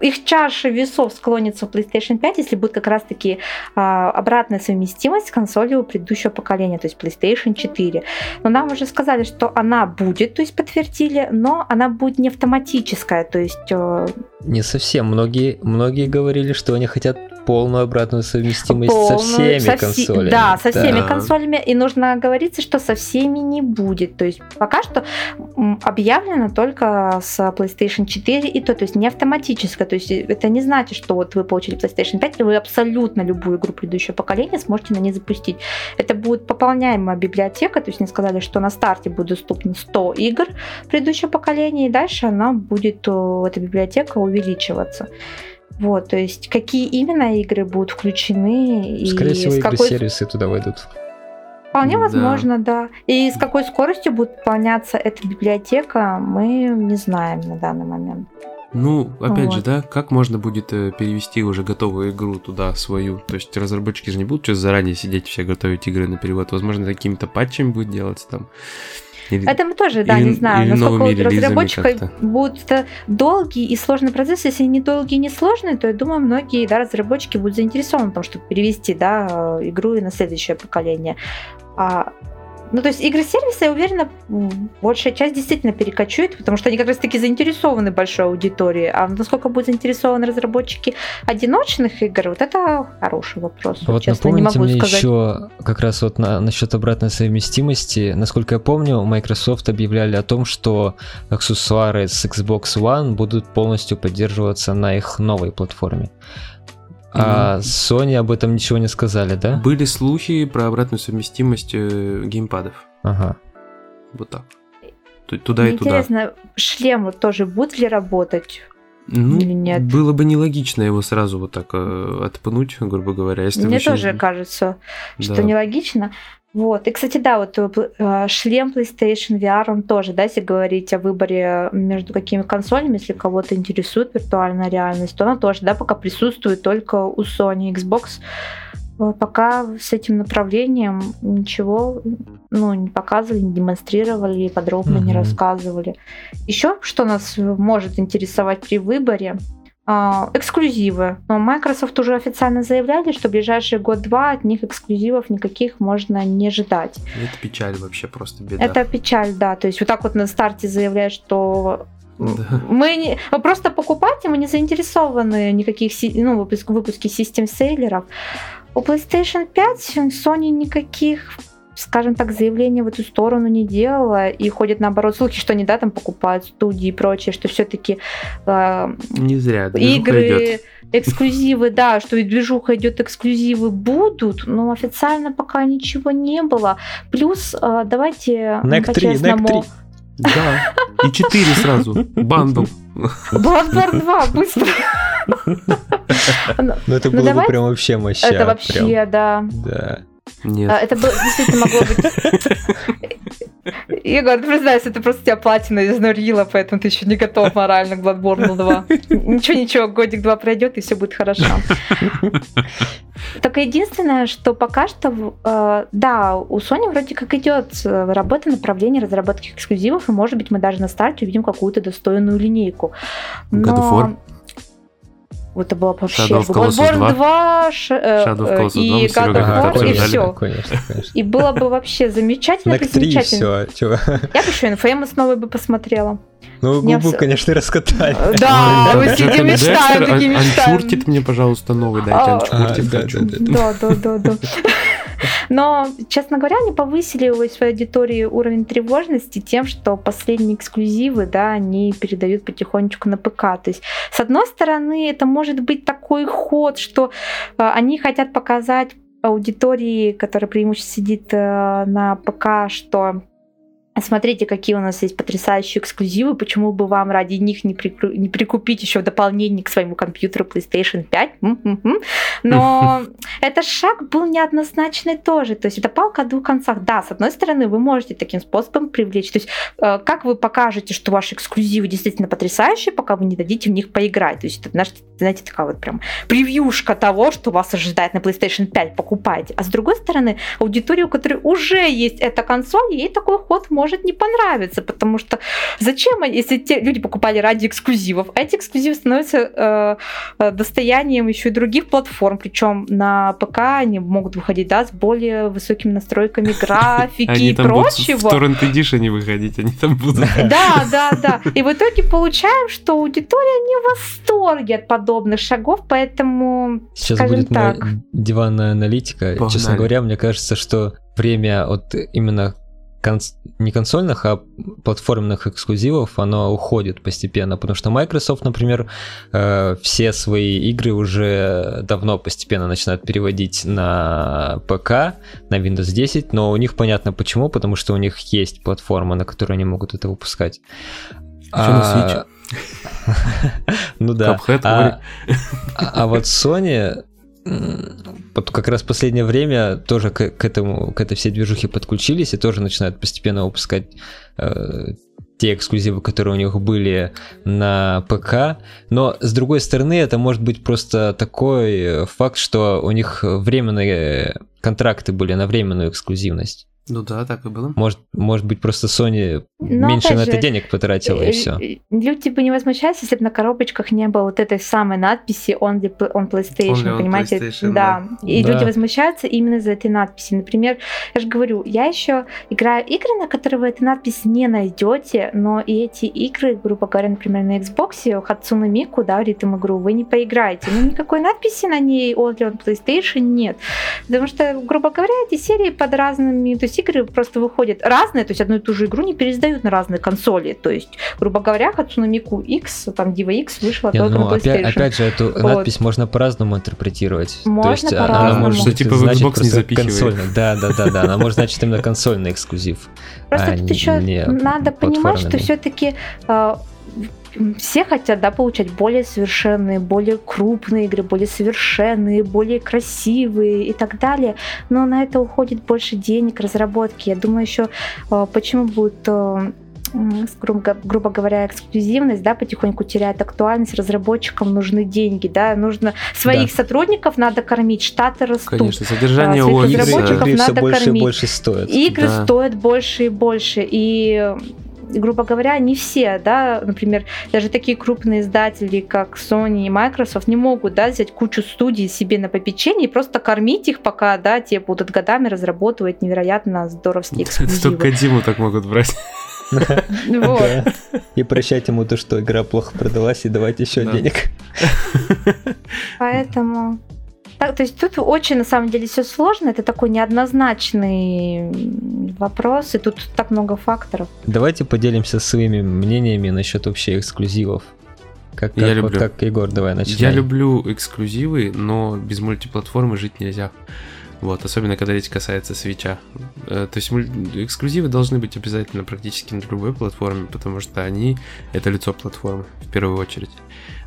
их чаша весов склонится в PlayStation 5, если будет как раз-таки а, обратная совместимость с консолью предыдущего поколения, то есть PlayStation 4. Но нам уже сказали, что она будет, то есть подтвердили, но она будет не автоматическая, то есть э, Не совсем. Многие, многие говорили, что они хотят полную обратную совместимость полную- со всеми со консолями. Да, со всеми Да. консолями. И нужно говориться, что со всеми не будет. То есть пока что объявлено только с PlayStation 4 и то, то есть не автоматическое. То есть это не значит, что вот вы получили PlayStation 5, и вы абсолютно любую игру предыдущего поколения сможете на ней запустить. Это будет пополняемая библиотека, то есть они сказали, что на старте будет доступно 100 игр предыдущего поколения, и дальше она будет, э, эта библиотека, увеличиваться. Вот, то есть какие именно игры будут включены и Скорее всего, с какой игры-сервисы туда войдут. Вполне Да. возможно, да. И с какой скоростью будет пополняться эта библиотека, мы не знаем на данный момент. Ну, опять же, Вот. да, как можно будет э, перевести уже готовую игру туда свою? То есть разработчики же не будут что заранее сидеть все готовить игры на перевод. Возможно, какими-то патчами будет делаться там. Или- Это мы тоже, да, Или- не или насколько у разработчика будет это долгий и сложный процесс. Если не долгий и не сложный, то я думаю, многие да, разработчики будут заинтересованы в том, чтобы перевести да, э, игру и на следующее поколение. А, ну, то есть игры-сервисы, я уверена, большая часть действительно перекочует, потому что они как раз-таки заинтересованы большой аудиторией. А насколько будут заинтересованы разработчики одиночных игр, вот это хороший вопрос. Вот честно, не напомните могу мне сказать. еще как раз вот на, насчет обратной совместимости. Насколько я помню, Microsoft объявляли о том, что аксессуары с Xbox One будут полностью поддерживаться на их новой платформе. А Sony об этом ничего не сказали, да? Были слухи про обратную совместимость э, геймпадов. Ага. Вот так. Ту- Туда и туда. Интересно, шлем вот тоже будет ли работать? Ну, или нет? было бы нелогично его сразу вот так э, отпнуть, грубо говоря. Если Мне еще- тоже кажется, что Да. нелогично. Вот. И, кстати, да, вот э, э, шлем PlayStation VR, он тоже, да, если говорить о выборе между какими консолями, если кого-то интересует виртуальная реальность, то она тоже, да, пока присутствует только у Sony Xbox. э, пока с этим направлением ничего ну, не показывали, не демонстрировали, подробно угу. не рассказывали. Еще что нас может интересовать при выборе, эксклюзивы. Но Microsoft уже официально заявляли, что в ближайший год-два от них эксклюзивов никаких можно не ждать. Это печаль вообще, просто беда. Это печаль, да. То есть вот так вот на старте заявляют, что да. Мы не, просто покупать, мы не заинтересованы никаких ну, выпуск, выпуске систем-сейлеров. У PlayStation 5 Sony никаких скажем так, заявления в эту сторону не делала, и ходят наоборот слухи, что они, да, там покупают студии и прочее, что все-таки э, не зря игры, идет. эксклюзивы, да, что и движуха идет, эксклюзивы будут, но официально пока ничего не было. Плюс, э, давайте по-честному... Да, и 4 сразу, бандл. Bloodborne 2, быстро. Ну это было бы прям вообще моща. Это вообще, да. Да. Нет. А, это было, действительно могло быть... Егор, ты признайся, это просто тебя платина изнурила, поэтому ты еще не готов морально к Bloodborne 2. Ничего-ничего, годик-два пройдет, и все будет хорошо. Только единственное, что пока что, э, да, у Sony вроде как идет э, работа направление разработки эксклюзивов, и может быть мы даже на старте увидим какую-то достойную линейку. Но... God? Это было вообще Shadow of Colossus 2, 2 ш, э, Shadow of Colossus и God of War, и все. Конечно, конечно. И было бы вообще замечательно. На 3 все. Я бы еще Infamous новый бы посмотрела. Ну, губу, абс... конечно, раскатали. Э, да, мы сидим мечтаем, такие мечтаем. Анчуртит мне, пожалуйста, новый дайте, Анчуртит хочу. Да, да, да, да. Но, честно говоря, они повысили у своей аудитории уровень тревожности тем, что последние эксклюзивы, да, они передают потихонечку на ПК. То есть, с одной стороны, это может быть такой ход, что э, они хотят показать аудитории, которая преимущественно сидит э, на ПК, что Смотрите, какие у нас есть потрясающие эксклюзивы, почему бы вам ради них не, прикру... не прикупить еще дополнение к своему компьютеру PlayStation 5. Но [laughs] этот шаг был неоднозначный тоже. То есть это палка о двух концах. Да, с одной стороны, вы можете таким способом привлечь. То есть э, как вы покажете, что ваши эксклюзивы действительно потрясающие, пока вы не дадите в них поиграть. То есть это, знаете, такая вот прям превьюшка того, что вас ожидает на PlayStation 5, покупайте. А с другой стороны, аудитория, у которой уже есть эта консоль, ей такой ход может может не понравиться, потому что зачем, если те люди покупали ради эксклюзивов, а эти эксклюзивы становятся э, э достоянием еще и других платформ, причем на ПК они могут выходить, да, с более высокими настройками [laughs] графики и прочего. в Torrent Edition выходить, они там будут. [laughs] Да, да, да. И в итоге получаем, что аудитория не в восторге от подобных шагов, поэтому, Сейчас скажем будет так. моя диванная аналитика. Погнали. Честно говоря, мне кажется, что время от именно конс... не консольных, а платформенных эксклюзивов, оно уходит постепенно, потому что Microsoft, например, э, все свои игры уже давно постепенно начинают переводить на ПК, на Windows 10, но у них понятно почему, потому что у них есть платформа, на которой они могут это выпускать. А, Switch? [laughs] Ну да. А, а вот Sony как раз в последнее время тоже к, к этому, к этой всей движухе подключились и тоже начинают постепенно выпускать э, те эксклюзивы, которые у них были на ПК. Но с другой стороны, это может быть просто такой факт, что у них временные контракты были на временную эксклюзивность. Ну да, так и было. Может, может быть, просто Sony Но меньше на это же, денег потратила и все. Э, люди бы не возмущались, если бы на коробочках не было вот этой самой надписи on, the, on PlayStation, Only понимаете? PlayStation, да. да. И да. люди возмущаются именно за этой надписи. Например, я же говорю, я еще играю игры, на которые вы эту надпись не найдете, но и эти игры, грубо говоря, например, на Xbox, Hatsune Miku, да, ритм игру, вы не поиграете. Но никакой надписи на ней Only on PlayStation нет. Потому что, грубо говоря, эти серии под разными, то есть есть игры просто выходят разные, то есть одну и ту же игру не пересдают на разные консоли. То есть, грубо говоря, Hatsune Miku X, там Diva X вышла Нет, только ну, на PlayStation. Опять, опять же, эту вот. надпись можно по-разному интерпретировать. Можно то есть по-разному. она может что типа значит в Xbox не запихивает. консольный. Да, да, да, да. Она может значить именно консольный эксклюзив. Просто а тут еще надо понимать, что все-таки а, все хотят да, получать более совершенные, более крупные игры, более совершенные, более красивые и так далее. Но на это уходит больше денег, разработки. Я думаю еще, а, почему будет а, грубо, грубо говоря, эксклюзивность, да, потихоньку теряет актуальность, разработчикам нужны деньги, да, нужно своих да. сотрудников надо кормить, штаты растут. Конечно, содержание а, у разработчиков игры надо больше кормить. и больше стоит. Игры да. стоят больше и больше, и грубо говоря, не все, да, например, даже такие крупные издатели, как Sony и Microsoft, не могут, да, взять кучу студий себе на попечение и просто кормить их, пока, да, те будут годами разрабатывать невероятно здоровские [laughs] эксклюзивы. Только Диму так могут брать. [laughs] И прощать ему то, что игра плохо продалась, и давать еще денег. [laughs] Поэтому так, то есть тут очень на самом деле все сложно, это такой неоднозначный вопрос, и тут так много факторов. Давайте поделимся своими мнениями насчет вообще эксклюзивов. Как, как, я люблю. как Егор, давай начнем. Я люблю эксклюзивы, но без мультиплатформы жить нельзя. Вот, особенно когда речь касается свеча. Э, то есть эксклюзивы должны быть обязательно практически на любой платформе, потому что они это лицо платформы в первую очередь.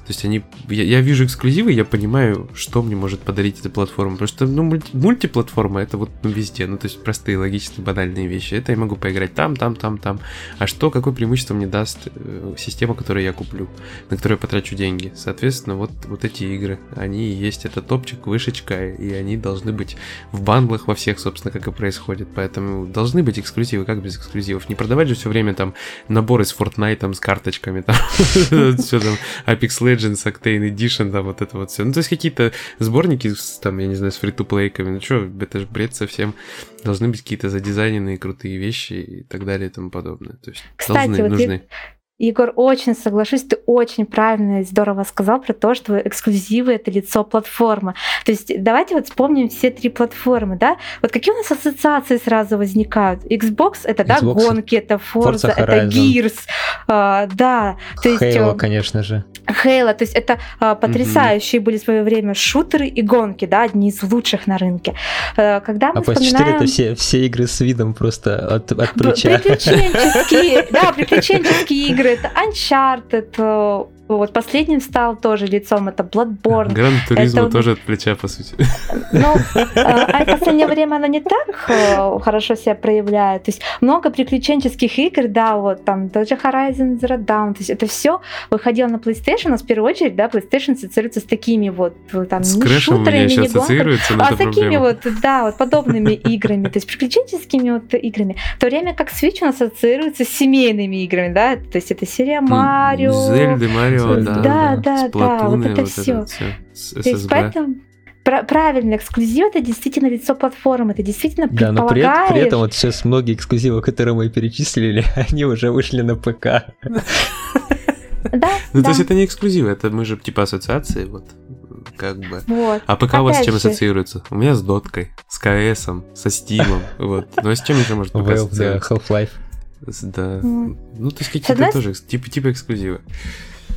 То есть они, я, я вижу эксклюзивы, я понимаю, что мне может подарить эта платформа. Потому что, ну, мульти, мультиплатформа это вот ну, везде. Ну, то есть простые, логичные, банальные вещи. Это я могу поиграть там, там, там, там. А что, какое преимущество мне даст э, система, которую я куплю, на которую я потрачу деньги? Соответственно, вот, вот эти игры, они есть, это топчик, вышечка, и они должны быть в бандлах во всех, собственно, как и происходит. Поэтому должны быть эксклюзивы, как без эксклюзивов. Не продавать же все время там наборы с Fortnite, с карточками, там, [laughs] все там, Apex Legends, Legends, Octane Edition, там вот это вот все. Ну, то есть какие-то сборники, с, там, я не знаю, с фри-то-плейками. Ну, что, это же бред совсем. Должны быть какие-то задизайненные крутые вещи и так далее и тому подобное. То есть Кстати, должны, вот нужны. Егор, очень соглашусь, ты очень правильно и здорово сказал про то, что эксклюзивы — это лицо платформы. То есть давайте вот вспомним все три платформы, да? Вот какие у нас ассоциации сразу возникают? Xbox — это, Xbox, да, гонки, это Forza, Forza это Gears, uh, да. То есть, Halo, э, конечно же. Halo, то есть это uh, потрясающие mm-hmm. были в свое время шутеры и гонки, да, одни из лучших на рынке. Uh, когда мы а вспоминаем... PS4 это все, все игры с видом просто от, от плеча. Приключенческие, да, приключенческие игры, [laughs] это Uncharted, э, вот последним стал тоже лицом, это Bloodborne. Гранд Туризма это... тоже от плеча, по сути. Ну, э, [laughs] а в последнее время она не так э, хорошо себя проявляет. То есть много приключенческих игр, да, вот там даже Horizon Zero Dawn, то есть это все выходило на PlayStation, но в первую очередь, да, PlayStation ассоциируется с такими вот там с не шутерами, не ассоциируется, а с такими вот, да, вот подобными [laughs] играми, то есть приключенческими вот играми. В то время как Switch у нас ассоциируется с семейными играми, да, то есть это серия Марио. Зельды, Марио Марио, да. Да, да, да, вот это вот все. Это все. То есть поэтому правильно, эксклюзив это действительно лицо платформы, это действительно Да, но при, при этом вот сейчас многие эксклюзивы, которые мы перечислили, [laughs] они уже вышли на ПК. Да. Ну, то есть это не эксклюзивы, это мы же типа ассоциации, вот как бы. Вот. А ПК у вас с чем ассоциируется? У меня с доткой, с КС, со Стимом, вот. Ну а с чем еще может ПК ассоциироваться? Half-Life. Да. Ну, то есть какие-то тоже типа, типа эксклюзивы.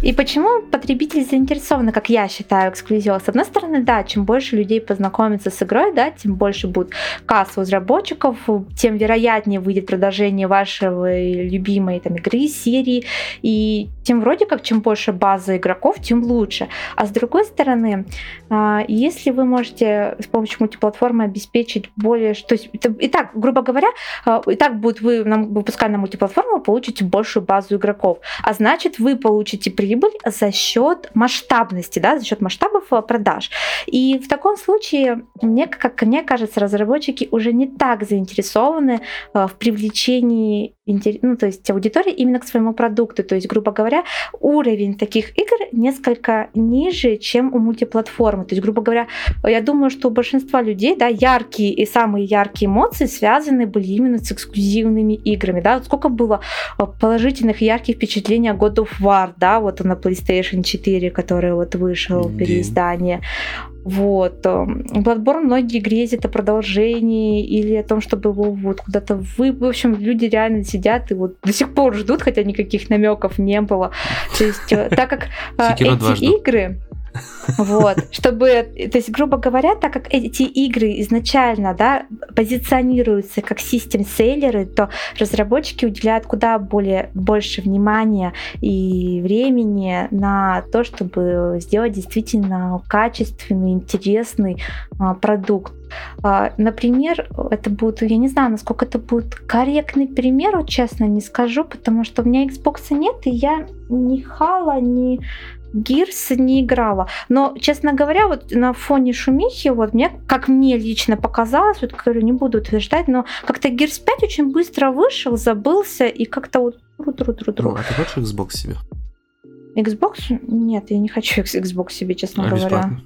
И почему потребитель заинтересован, как я считаю, эксклюзив? С одной стороны, да, чем больше людей познакомится с игрой, да, тем больше будет касс у разработчиков, тем вероятнее выйдет продолжение вашего любимой там, игры, серии, и тем вроде как, чем больше база игроков, тем лучше. А с другой стороны, а, если вы можете с помощью мультиплатформы обеспечить более... То есть, и грубо говоря, а, и так будет вы, выпуская на мультиплатформу, получите большую базу игроков. А значит, вы получите при прибыль за счет масштабности, да, за счет масштабов э, продаж. И в таком случае, мне, как мне кажется, разработчики уже не так заинтересованы э, в привлечении ну, то есть аудитории именно к своему продукту. То есть, грубо говоря, уровень таких игр несколько ниже, чем у мультиплатформы. То есть, грубо говоря, я думаю, что у большинства людей, да, яркие и самые яркие эмоции связаны были именно с эксклюзивными играми, да. Вот сколько было э, положительных ярких впечатлений о God of War, да, вот на PlayStation 4, который вот вышел, переиздание. Вот. Эм, Bloodborne многие грезят о продолжении или о том, чтобы его вот куда-то вы... В общем, люди реально сидят и вот до сих пор ждут, хотя никаких намеков не было. То есть, э, так как э, эти игры вот, чтобы, то есть, грубо говоря, так как эти игры изначально, да, позиционируются как систем-селлеры, то разработчики уделяют куда более больше внимания и времени на то, чтобы сделать действительно качественный, интересный а, продукт. А, например, это будет, я не знаю, насколько это будет корректный пример, вот честно не скажу, потому что у меня Xbox нет, и я ни Хала, ни Гирс не играла. Но, честно говоря, вот на фоне шумихи, вот мне, как мне лично показалось, вот говорю, не буду утверждать, но как-то Гирс 5 очень быстро вышел, забылся и как-то вот тру-тру-тру-тру. Ну, а ты хочешь Xbox себе? Xbox? Нет, я не хочу Xbox себе, честно А, говоря. бесплатно?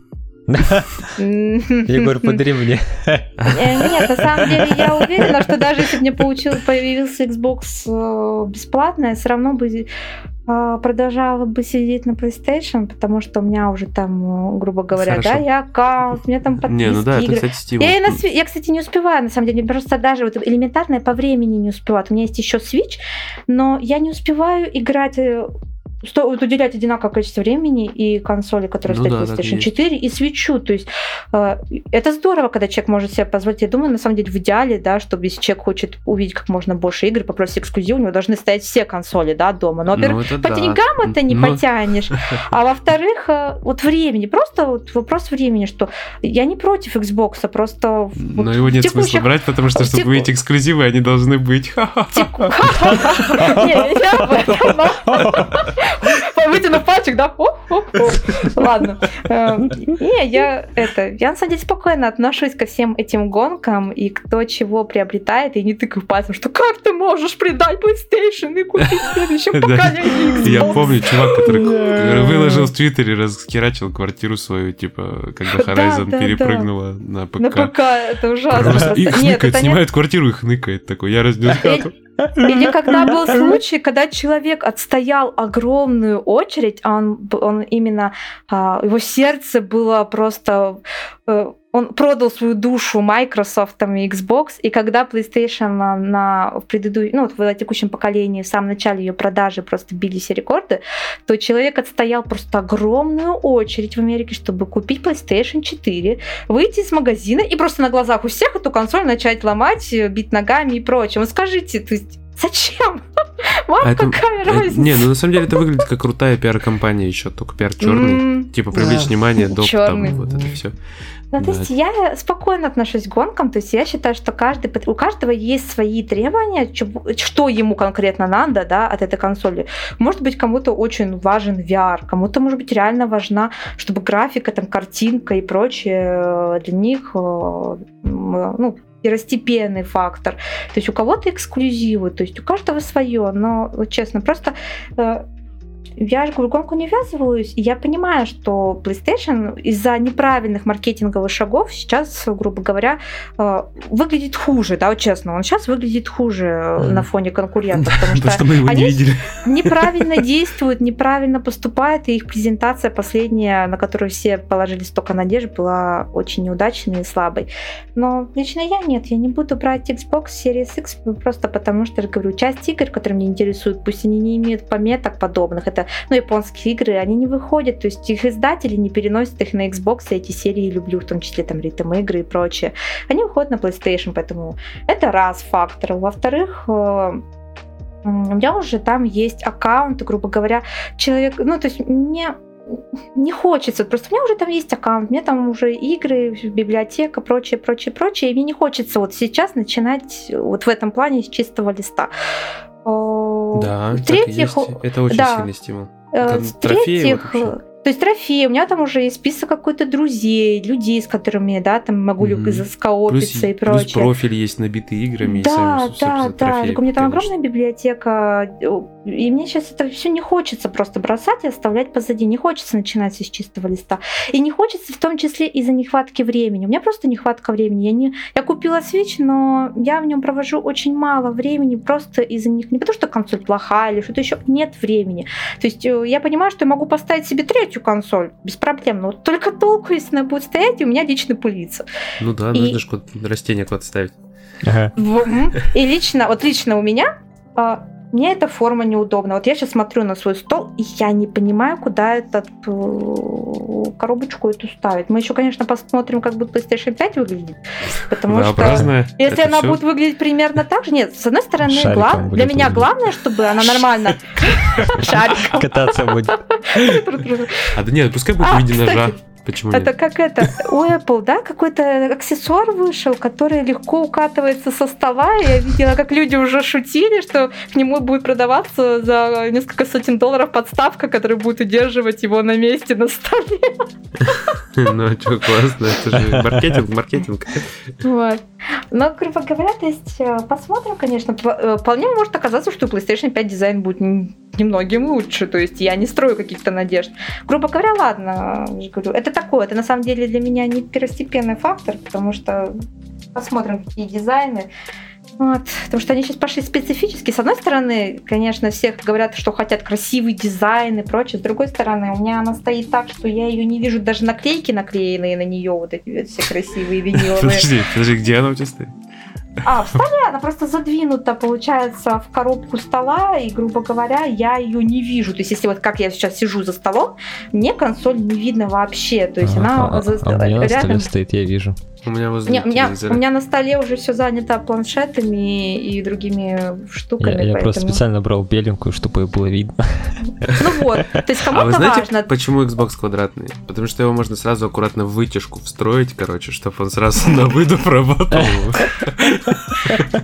[laughs] Егор, подари мне. Э, Нет, на самом деле я уверена, что даже если бы мне появился Xbox э, бесплатно, я все равно бы э, продолжала бы сидеть на PlayStation, потому что у меня уже там, грубо говоря, да, я аккаунт, у меня там подписки, Не, ну да, это, игры. кстати, на я, кстати, не успеваю, на самом деле, мне просто даже вот элементарное по времени не успеваю. У меня есть еще Switch, но я не успеваю играть сто- вот уделять одинаковое количество времени и консоли, которые Ну стоят да, PlayStation есть. 4, и свечу. То есть э, это здорово, когда человек может себе позволить. Я думаю, на самом деле, в идеале, да, чтобы если человек хочет увидеть как можно больше игр, попросить эксклюзив, у него должны стоять все консоли, да, дома. Но, во-первых, Ну, по да. деньгам это не Ну, потянешь. А [laughs] во-вторых, э, вот времени. Просто вот вопрос времени, что я не против Xbox, а просто... вот Но его нет текущих- смысла брать, потому что, чтобы теку- увидеть эксклюзивы, они должны быть. [laughs] [laughs] теку- Не, я об этом, но- Вытяну пальчик, да? О-о-о. Ладно. Э, Не, я это, я на самом деле спокойно отношусь ко всем этим гонкам и кто чего приобретает, и не тыкаю пальцем, что как ты можешь предать PlayStation и купить Да. поколении Xbox? Я помню, чувак, который выложил в Твиттере, раскирачил квартиру свою, типа, когда Да, Horizon перепрыгнула на ПК. На ПК это ужасно. И хныкает, снимает квартиру и хныкает такой. Я разнес хату. Или когда был случай, когда человек отстоял огромную очередь, а он, он именно, а, его сердце было просто... Он продал свою душу Microsoft и Xbox, и когда PlayStation на, на в предыду- ну, вот в текущем поколении, в самом начале ее продажи просто били все рекорды, то человек отстоял просто огромную очередь в Америке, чтобы купить PlayStation 4, выйти из магазина и просто на глазах у всех эту консоль начать ломать, бить ногами и прочее. Вот скажите, то есть зачем? Вам А это- какая Э, разница? Не, ну на самом деле это выглядит как крутая пиар-компания еще, только пиар черный. Типа привлечь внимание, доп, там, вот это все. Ну, то есть я спокойно отношусь к гонкам, то есть я считаю, что каждый, у каждого есть свои требования, что ему конкретно надо, да, от этой консоли. Может быть, кому-то очень важен VR, кому-то, может быть, реально важна, чтобы графика, там, картинка и прочее э, для них, э, ну, второстепенный фактор. То есть у кого-то эксклюзивы, то есть у каждого свое, но вот честно, просто э, я же говорю, гонку не ввязываюсь, и я понимаю, что PlayStation из-за неправильных маркетинговых шагов сейчас, грубо говоря, э, выглядит хуже, да, вот честно, он сейчас выглядит хуже Мгм. на фоне конкурентов, [laughs] потому что что мы его не они видели. неправильно [laughs] действуют, неправильно поступают, и их презентация последняя, на которую все положили столько надежд, была очень неудачной и слабой. Но лично я нет, я не буду брать Xbox Series X просто потому, что, я говорю, часть игр, которые меня интересуют, пусть они не имеют пометок подобных, это, ну, японские игры, они не выходят, то есть их издатели не переносят их на Xbox, и эти серии люблю, в том числе там ритм игры и прочее. Они выходят на PlayStation, поэтому это раз фактор. Во-вторых, э, у меня уже там есть аккаунт, грубо говоря, человек, ну, то есть мне не хочется, просто у меня уже там есть аккаунт, у меня там уже игры, библиотека, прочее, прочее, прочее, и мне не хочется вот сейчас начинать вот в этом плане с чистого листа. Э, Да, В-третьих. Это очень да. сильный стимул. Э, В-третьих. То есть трофеи, у меня там уже есть список какой-то друзей, людей, с которыми, да, там могу Мгм. mm скоопиться и плюс прочее. профиль есть набитый играми и Да, сами, да, да. трофеи, Так у меня там конечно. огромная библиотека. И мне сейчас это все не хочется просто бросать и оставлять позади. Не хочется начинать с чистого листа. И не хочется в том числе из-за нехватки времени. У меня просто нехватка времени. Я, не, я купила Switch, но я в нем провожу очень мало времени просто из-за них. Не потому что консоль плохая или что-то еще. Нет времени. То есть э, я понимаю, что я могу поставить себе третью консоль без проблем. Но вот только толку, если она будет стоять, и у меня лично пылится. Ну да, И- нужно же куда- растения куда-то ставить. Ага. И лично, вот лично у меня, а, мне эта форма неудобна. Вот я сейчас смотрю на свой стол, и я не понимаю, куда этот э, коробочку эту ставить. Мы еще, конечно, посмотрим, как будет PlayStation 5 выглядеть. Потому что если Это она всё. будет выглядеть примерно так же, нет, с одной стороны, глав- для меня выглядеть. главное, чтобы она нормально. Кататься будет. А да нет, пускай будет А, в виде ножа. Почему Это нет? как это, у Apple, да, какой-то аксессуар вышел, который легко укатывается со стола. Я видела, как люди уже шутили, что к нему будет продаваться за несколько сотен долларов подставка, которая будет удерживать его на месте на столе. [laughs] Ну, что, классно, это же маркетинг, маркетинг. Вот. Но, грубо говоря, то есть э, посмотрим, конечно. Э, Вполне может оказаться, что у PlayStation 5 дизайн будет немногим лучше. То есть я не строю каких-то надежд. Грубо говоря, ладно, говорю, это такое. Это на самом деле для меня не первостепенный фактор, потому что посмотрим, какие дизайны. Вот, потому что они сейчас пошли специфически. С одной стороны, конечно, всех говорят, что хотят красивый дизайн и прочее. С другой стороны, у меня она стоит так, что я ее не вижу даже наклейки наклеенные на нее, вот эти вот все красивые [laughs] виниловые. Подожди, подожди, где она у тебя стоит? А, в столе она просто задвинута, получается, в коробку стола, и, грубо говоря, я ее не вижу. То есть, если вот как я сейчас сижу за столом, мне консоль не видно вообще. То есть, она А, за- а у меня на столе рядом. стоит, я вижу. У меня возле у, меня, у меня на столе уже все занято планшетами и другими штуками. Я, я просто поэтому- специально брал беленькую, чтобы ее было видно. Ну вот, то есть А вы кому-то знаете, важно. почему Xbox квадратный? Потому что его можно сразу аккуратно в вытяжку встроить, короче, чтобы он сразу [laughs] на выдув работал.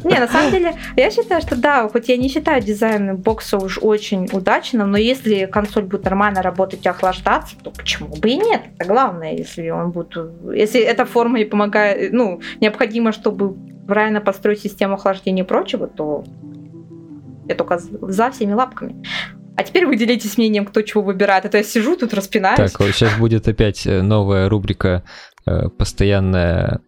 Не, на самом деле, я считаю, что да, хоть я не считаю дизайн бокса уж очень удачным, но если консоль будет нормально работать и охлаждаться, то почему бы и нет? Это главное, если он будет... Если эта форма и помогает, ну, необходимо, чтобы правильно построить систему охлаждения и прочего, то я только за всеми лапками. А теперь вы делитесь мнением, кто чего выбирает. Это я сижу тут распинаюсь. Так, вот сейчас будет опять э, новая рубрика э, постоянная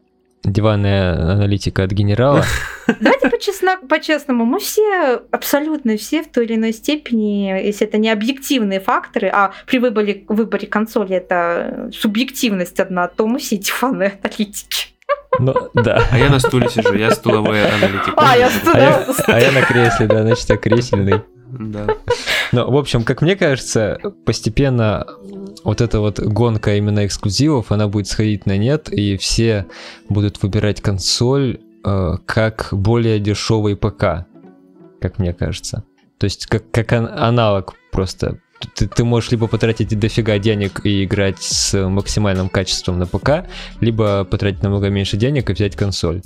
диванная аналитика от генерала. [laughs] Давайте по-честно- по-честному, мы все, абсолютно все в той или иной степени, если это не объективные факторы, а при выборе, выборе консоли это субъективность одна, то мы все диванные аналитики. Ну, да. А я на стуле сижу, я стуловой аналитик. А, я А я, а я на кресле, да, значит, я кресельный. Да. Ну, в общем, как мне кажется, постепенно вот эта вот гонка именно эксклюзивов, она будет сходить на нет, и все будут выбирать консоль э, как более дешевый ПК, как мне кажется. То есть как, как ан- аналог просто. Ты, ты можешь либо потратить дофига денег и играть с максимальным качеством на ПК, либо потратить намного меньше денег и взять консоль.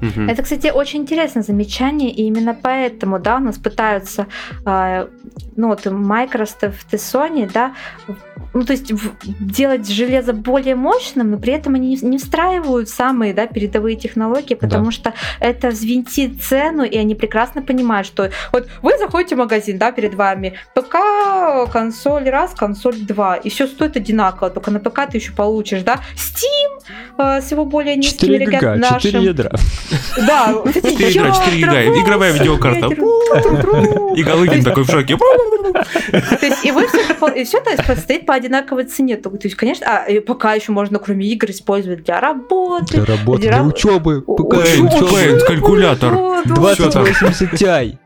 Мгм. Это, кстати, очень интересное замечание, и именно поэтому, да, у нас пытаются, э, ну, вот Microsoft и Sony, да, ну, то есть делать железо более мощным, но при этом они не- встраивают самые, да, передовые технологии, потому что это взвинтит цену, и они прекрасно понимают, что вот вы заходите в магазин, да, перед вами ПК, консоль раз, консоль два, и все стоит одинаково, только на ПК ты еще получишь, да, Steam э, с его более низкими 4 гига, регулярным 4 ядра. да, вот эти 4 ядра, 4 гига, ядра, игровая видеокарта. [laughs] И Галыгин такой в шоке. То есть, и вы все это, все это стоит по одинаковой цене. То есть, конечно, а пока еще можно, кроме игр, использовать для работы. Для работы, Для для учебы. Paint, калькулятор. Вот, вот, 2080 Ti.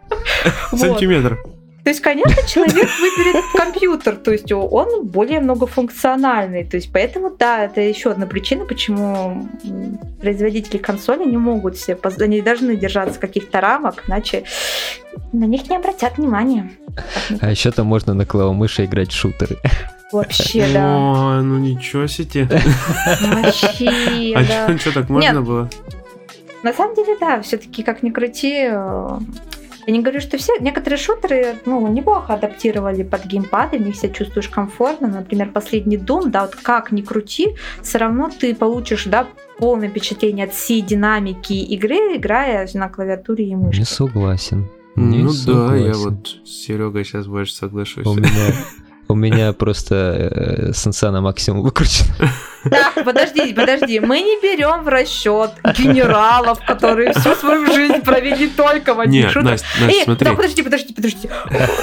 вот. Сантиметр. То есть, конечно, человек выберет компьютер, то есть он более многофункциональный. То есть, поэтому, да, это еще одна причина, почему производители консоли не могут все, поз- они должны держаться каких-то рамок, иначе на них не обратят внимания. А еще там можно на клавомыши играть в шутеры. Вообще, да. Ой, ну ничего себе. Вообще, [laughs] А да. что, так можно Нет. было? На самом деле, да, все-таки, как ни крути, э, я не говорю, что все, некоторые шутеры, ну, неплохо адаптировали под геймпад, и в них себя чувствуешь комфортно. Например, последний Doom, да, вот как ни крути, все равно ты получишь, да, полное впечатление от всей динамики игры, играя на клавиатуре и мышке. Не согласен. Не Ну да, я согласен. вот с Серегой сейчас больше соглашусь. У меня, [laughs] у меня просто э, сенса на максимум выкручен. [laughs] Да, подожди, подожди, мы не берем в расчет генералов, которые всю свою жизнь провели только в одних Нет, шутерах. Настя, Настя, Э, смотри. да, подожди, подожди, подожди.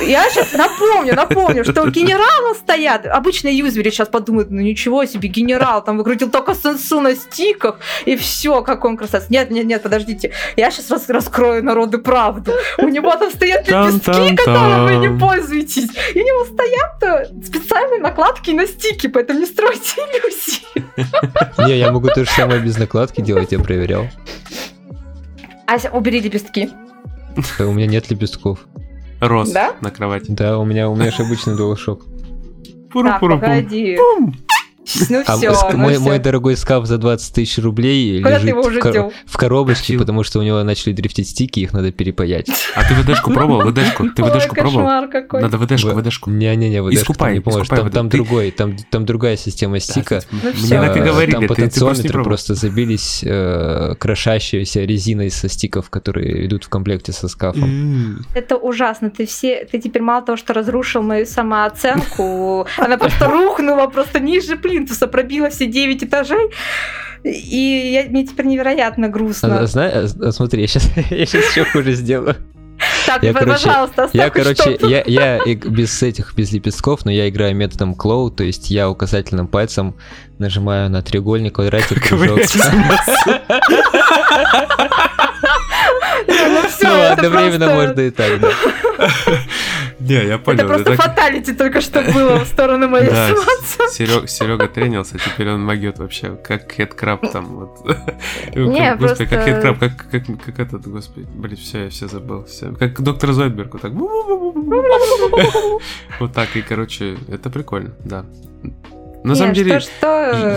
Я сейчас напомню, напомню, что генералы стоят. Обычные юзеры сейчас подумают, ну ничего себе, генерал, там выкрутил только сенсу на стиках, и все, как он красавец. Нет, нет, нет, подождите. Я сейчас раскрою народу правду. У него там стоят лепестки, Тан-тан-тан. которым вы не пользуетесь. И у него стоят э, специальные накладки на стики, поэтому не стройте иллюзий. Не, я могу то же самое без накладки делать, я проверял. Ася, убери лепестки. Да, У меня нет лепестков. Рос Да? на кровати. Да, у меня, у меня же обычный. Так, Пуру-пуру-пум. погоди. [laughs] Ну А все, ну мой, всё. мой дорогой скаф за 20 тысяч рублей Куда лежит в, кор- в коробочке, Чил. потому что у него начали дрифтить стики, их надо перепаять. А ты ВДшку пробовал? ВДшку? Ты ВДшку пробовал? какой. Надо ВДшку, В- ВДшку. Не-не-не, вот Искупай, не искупай Там, там ты- другой, там, там другая система стика. Ну Мне так и Э, говорили, Там ты, ты просто потенциометры просто забились э, крошащейся резиной со стиков, которые идут в комплекте со скафом. Это ужасно. Ты все, ты теперь мало того, что разрушил мою самооценку, она просто рухнула просто ниже плинтуса, пробила все 9 этажей. И я, мне теперь невероятно А, грустно. зна- а, смотри, я сейчас, [laughs] я сейчас еще хуже сделаю. Так, я, короче, пожалуйста, оставь Я, короче, я, я и без этих, без лепестков, но я играю методом клоу, то есть я указательным пальцем нажимаю на треугольник, квадратик, кружок. [laughs] [laughs] Ну Ну, это одновременно можно и так, да. Не, я Это понял. просто так- фаталити только что было в сторону моей ситуации. Серега тренился, теперь он могет вообще, как хедкраб там вот. Не, Господи, как просто- хедкраб, как, как, как этот, господи, блин, все, я все забыл, все. Как доктор Зойдберг, вот так. [laughs] Вот так, и, короче, это прикольно, да. На самом деле,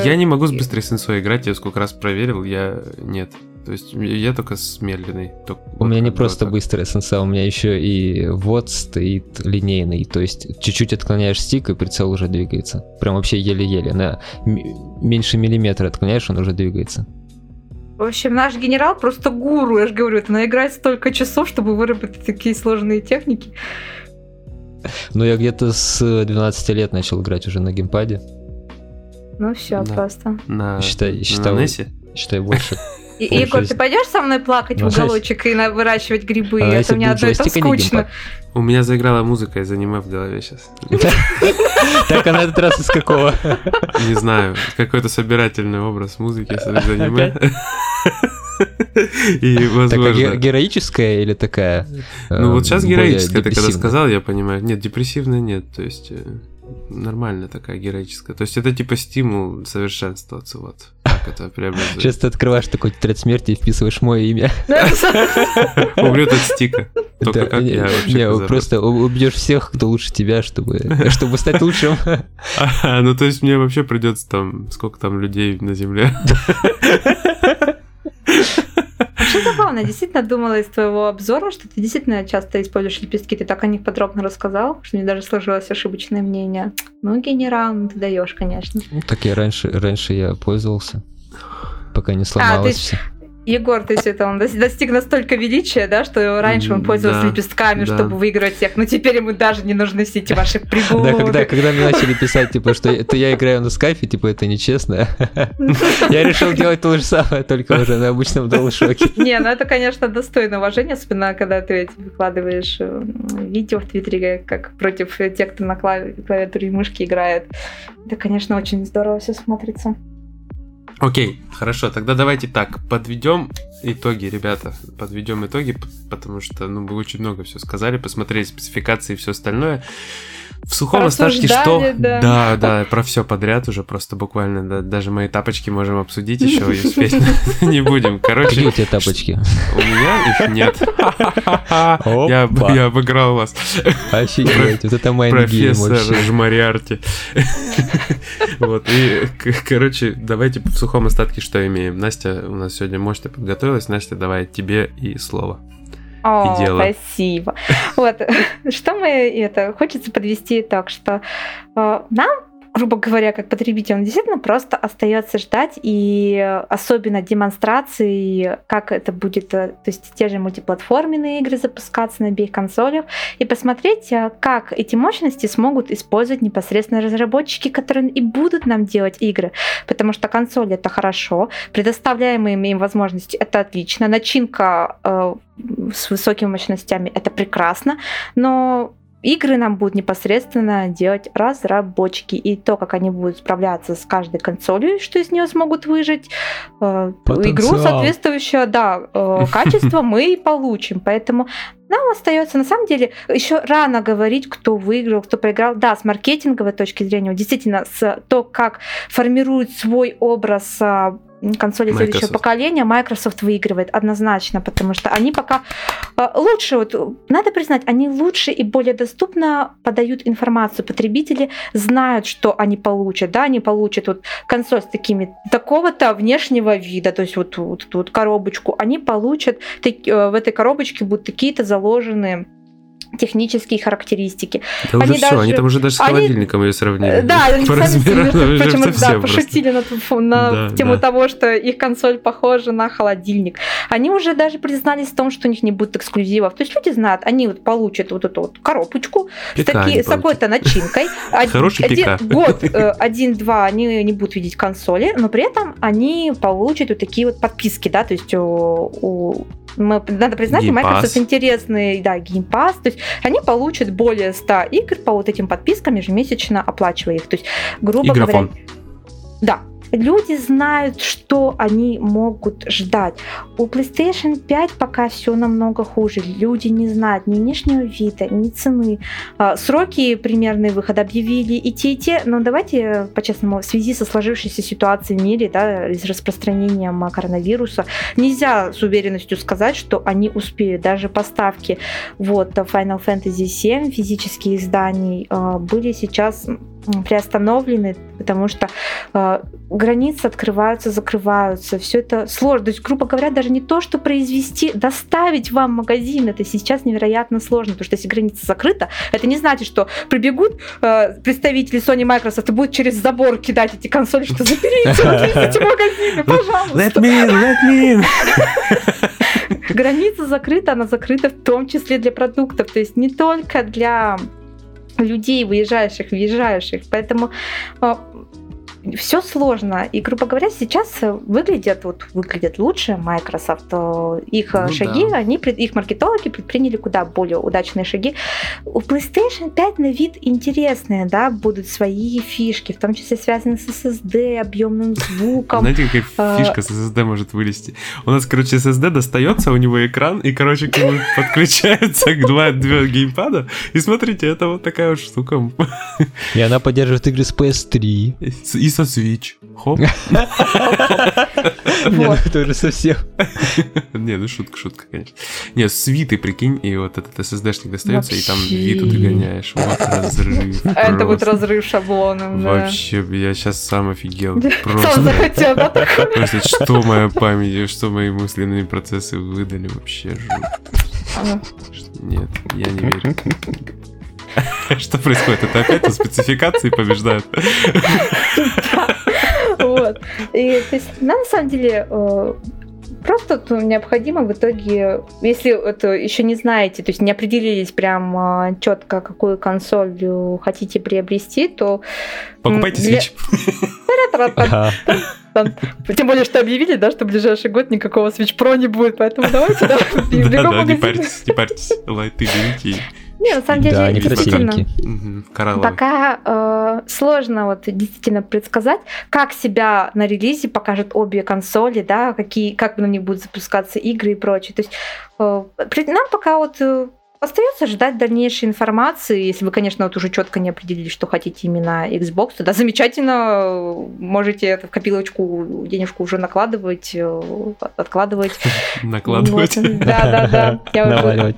я не могу с быстрой сенсой играть, я сколько раз проверил, я нет. То есть я только с медленной. только У вот меня не просто так. быстрая сенса, у меня еще и вот стоит линейный, то есть чуть-чуть отклоняешь стик, и прицел уже двигается. Прям вообще еле-еле. На меньше миллиметра отклоняешь, он уже двигается. В общем, наш генерал просто гуру, я же говорю, это наиграть столько часов, чтобы выработать такие сложные техники. Но я где-то с 12 лет начал играть уже на геймпаде. Ну все, Да. просто. На, Считай- на считай, NES? Считай больше. [laughs] И, Егор, ты пойдешь со мной плакать Ну, в уголочек и на- выращивать грибы? А это мне одно это а скучно. У меня заиграла музыка из аниме в голове сейчас. Так, а на этот раз из какого? Не знаю, какой-то собирательный образ музыки из аниме. И, Такая ге- возможно... героическая или такая? Ну вот сейчас более героическая, ты когда сказал, я понимаю. Нет, депрессивная нет, то есть э, нормальная такая героическая. То есть это типа стимул совершенствоваться, вот. Так это преобразует. Сейчас ты открываешь такой тетрадь смерти и вписываешь мое имя. [laughs] От стика. Только как я вообще просто убьешь всех, кто лучше тебя, чтобы, [laughs] чтобы стать лучшим. [laughs] Ну то есть мне вообще придется там, сколько там людей на земле. Забавно, я действительно думала из твоего обзора, что ты действительно часто используешь лепестки, ты так о них подробно рассказал, что мне даже сложилось ошибочное мнение. Ну, генерал, ну ты даешь, конечно. Так я раньше, раньше я пользовался, пока не сломалось ты- все. Егор, то есть это он дос- достиг настолько величия, да, что раньше он пользовался да, лепестками, да. чтобы выиграть всех, но теперь ему даже не нужны все эти ваши [laughs] Да, приблуды. когда, когда мне начали писать, типа, что это я играю на скайфе, типа, это нечестно. [laughs] Я решил делать то же самое, только уже на обычном DualShock. [laughs] Не, ну это, конечно, достойно уважения, особенно когда ты выкладываешь э, видео в Твиттере, как против тех, кто на клави- клавиатуре и мышке играет. Это, конечно, очень здорово все смотрится. Окей, хорошо, тогда давайте так, подведем итоги, ребята, подведем итоги, потому что, ну, вы очень много все сказали, посмотрели спецификации и все остальное. В сухом остатке что? Да. да, да, про все подряд уже, просто буквально, да, даже мои тапочки можем обсудить еще и успеть [laughs] не будем. Какие Короче, у тебя тапочки? у меня их нет. Я я обыграл вас. Офигеть, вот это Профессор. Жмариарти. Вот, и, короче, давайте в сухом остатке что имеем. Настя у нас сегодня мощно подготовилась. Настя, давай тебе и слово. О, И дело. спасибо. Вот, [laughs] что мы это, хочется подвести итог, что э, нам грубо говоря, как потребителям, действительно просто остается ждать и особенно демонстрации, как это будет, э, то есть те же мультиплатформенные игры запускаться на обеих консолях, и посмотреть, э, как эти мощности смогут использовать непосредственно разработчики, которые и будут нам делать игры, потому что консоли это хорошо, предоставляемые им возможности это отлично, начинка э, с высокими мощностями это прекрасно, но игры нам будут непосредственно делать разработчики. И то, как они будут справляться с каждой консолью, что из нее смогут выжить, э, Потенциал. игру соответствующее, да, э, [laughs] качество мы и получим. Поэтому нам остается, на самом деле, еще рано говорить, кто выиграл, кто проиграл. Да, с маркетинговой точки зрения, действительно, с то, как формирует свой образ консоли следующего Microsoft. поколения, Microsoft выигрывает однозначно, потому что они пока э, лучше, вот, надо признать, они лучше и более доступно подают информацию. Потребители знают, что они получат, да, они получат вот консоль с такими такого-то внешнего вида, то есть вот, вот вот коробочку, они получат, э, в этой коробочке будут такие-то заложенные технические характеристики. Да уже Они все, даже- они там уже даже с они- холодильником ее сравнили. Да, [laughs] они по сами размерам уже почему, да, просто. пошутили на, на Да, тему да. того, что их консоль похожа на холодильник. Они уже даже признались в том, что у них не будет эксклюзивов. То есть люди знают, они вот получат вот эту вот коробочку с, таки- с такой-то начинкой. [laughs] Хороший ПК. Год, э, [laughs] один-два они не будут видеть консоли, но при этом они получат вот такие вот подписки, да, то есть у, у- мы- надо признать, Game Microsoft интересный, да, Game Pass, то есть они получат более 100 игр по вот этим подпискам, ежемесячно оплачивая их. То есть, грубо Игрофон. говоря, да, люди знают, что они могут ждать. У PlayStation 5 пока все намного хуже. Люди не знают ни внешнего вида, ни цены. А, Сроки примерные выхода объявили и те, и те. Но давайте, по-честному, в связи со сложившейся ситуацией в мире, да, с распространением а, коронавируса, нельзя с уверенностью сказать, что они успеют. Даже поставки вот Final Fantasy VII физических изданий а, были сейчас приостановлены, потому что границы открываются, закрываются, все это сложно. То есть, грубо говоря, даже не то, что произвести, доставить вам магазин, это сейчас невероятно сложно, потому что если граница закрыта, это не значит, что прибегут э, представители Sony Microsoft и будут через забор кидать эти консоли, что заберите, отвезите [laughs] магазины, пожалуйста. Let me in, let me in. [laughs] Граница закрыта, она закрыта в том числе для продуктов, то есть не только для людей, выезжающих, въезжающих. Поэтому все сложно. И, грубо говоря, сейчас э, выглядят, вот, выглядят лучше Microsoft. Э, Их э, Ну шаги, да. они, их маркетологи предприняли куда более удачные шаги. У PlayStation 5 на вид интересные, да, будут свои фишки, в том числе связанные с SSD, объемным звуком. Знаете, какая А. фишка с SSD может вылезти? У нас, короче, SSD достается, у него экран, и, короче, к нему [laughs] подключается два, два геймпада. И смотрите, это вот такая вот штука. И она поддерживает игры с PS3. И со Switch. Хоп. [laughs] Не, ну это уже совсем. Не, ну шутка, шутка, конечно. Не, с Виты, прикинь, и вот этот SSD-шник достается, и там. Виту ты гоняешь. Вот разрыв. Это вот просто. разрыв шаблоном. Вообще, я сейчас сам офигел. Сам Просто. захотел, да? Просто что моя память, что мои мысленные процессы выдали вообще жуть. Нет, я не верю. [laughs] Что происходит? Это опять у спецификации побеждают? [laughs] Вот. И, то есть, на самом деле, э, просто необходимо в итоге, если это еще не знаете, то есть не определились прям четко, какую консоль э, хотите приобрести, то Покупайте Для- Switch. Тем более, что объявили, да, что в ближайший год никакого Switch Pro не будет, поэтому давайте, да, [laughs] Да-да, не парьтесь, не парьтесь. Лайты берите. Не, на самом деле, Да, они действительно, Коралловый. Пока э, сложно вот действительно предсказать, как себя на релизе покажут обе консоли, да, какие, как на них будут запускаться игры и прочее. То есть э, нам пока вот э, остается ждать дальнейшей информации, если вы, конечно, вот уже четко не определились, что хотите именно Xbox, тогда замечательно, можете это в копилочку денежку уже накладывать, э, откладывать. [laughs] Накладывать. Вот, Да, да, да. Наваливать.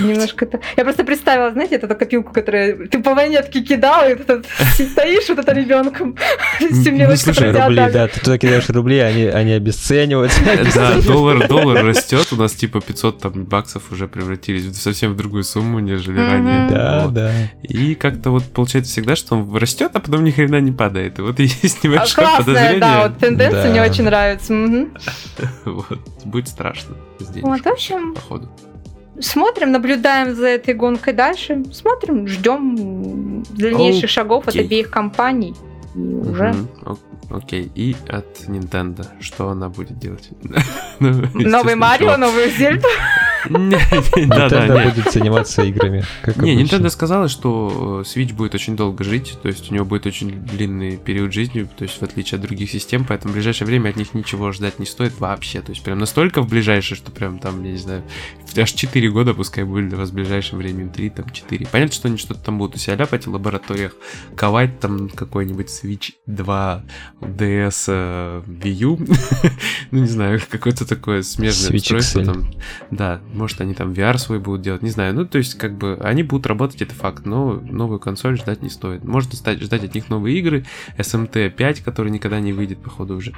Немножко это... Я просто представила, знаете, эту копилку, которую ты по монетке кидал, и стоишь вот это ребенком. [laughs] Ну, мелочь, слушай, Рубли, да, ты туда кидаешь рубли, они, они обесцениваются. Да, [laughs] доллар, доллар растет, у нас типа 500 там баксов уже превратились в совсем в другую сумму, нежели Мгм. ранее. Да, Вот. да. И как-то вот получается всегда, что он растет, а потом ни хрена не падает. И вот [laughs] есть А, небольшое Классная, подозрение. да, вот тенденция Да. мне очень нравится. Мгм. [laughs] Вот. Будет страшно. Вот, в общем, походу. смотрим, наблюдаем за этой гонкой дальше, смотрим, ждем дальнейших шагов от обеих компаний. И уже Окей, и от Nintendo, что она будет делать? [laughs] Ну, новый Марио, новую Зельду. Nintendo будет заниматься играми. Не, Nintendo сказала, что э, Switch будет очень долго жить, то есть у него будет очень длинный период жизни, то есть в отличие от других систем, поэтому в ближайшее время от них ничего ждать не стоит вообще. То есть прям настолько в ближайшее, что прям там, я не знаю, аж 4 года пускай будет для вас в ближайшее время, 3, там 4. Понятно, что они что-то там будут у себя ляпать в лабораториях, ковать там какой-нибудь Switch 2, DS, э, Wii U, [laughs] ну не знаю, какое-то такое смежное устройство там. Да, может они там VR свой будут делать, не знаю. Ну то есть как бы они будут работать, это факт, но новую консоль ждать не стоит. Можно стать, ждать от них новые игры, SMT 5, который никогда не выйдет, походу, уже.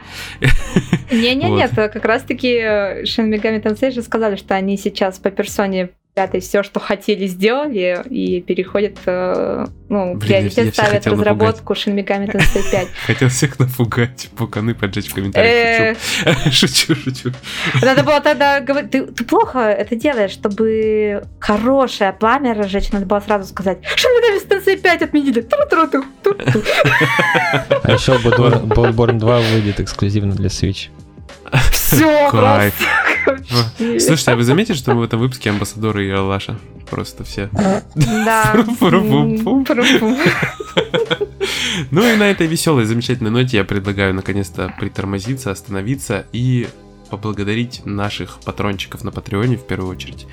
Не-не, нет, как раз-таки Shin Megami Tensei же сказали, что они сейчас по персоне пятой все, что хотели, сделали, и переходят, э, ну, Блин, приоритет ставят разработку Shin Megami Tensei 5. Хотел всех напугать, пуканы поджечь в комментариях. Э. Шучу, [laughs] шучу. Надо было тогда говорить, ты плохо это делаешь, чтобы хорошее пламя разжечь, надо было сразу сказать, Shin Megami Tensei 5 отменили. А еще Bloodborne 2 выйдет эксклюзивно для Switch. Все, Кайф. Слушайте, а вы заметили, что мы в этом выпуске амбассадоры и Алаша? Просто все. Да. [laughs] [laughs] Ну и на этой веселой, замечательной ноте я предлагаю наконец-то притормозиться, остановиться и поблагодарить наших патрончиков на Патреоне в первую очередь.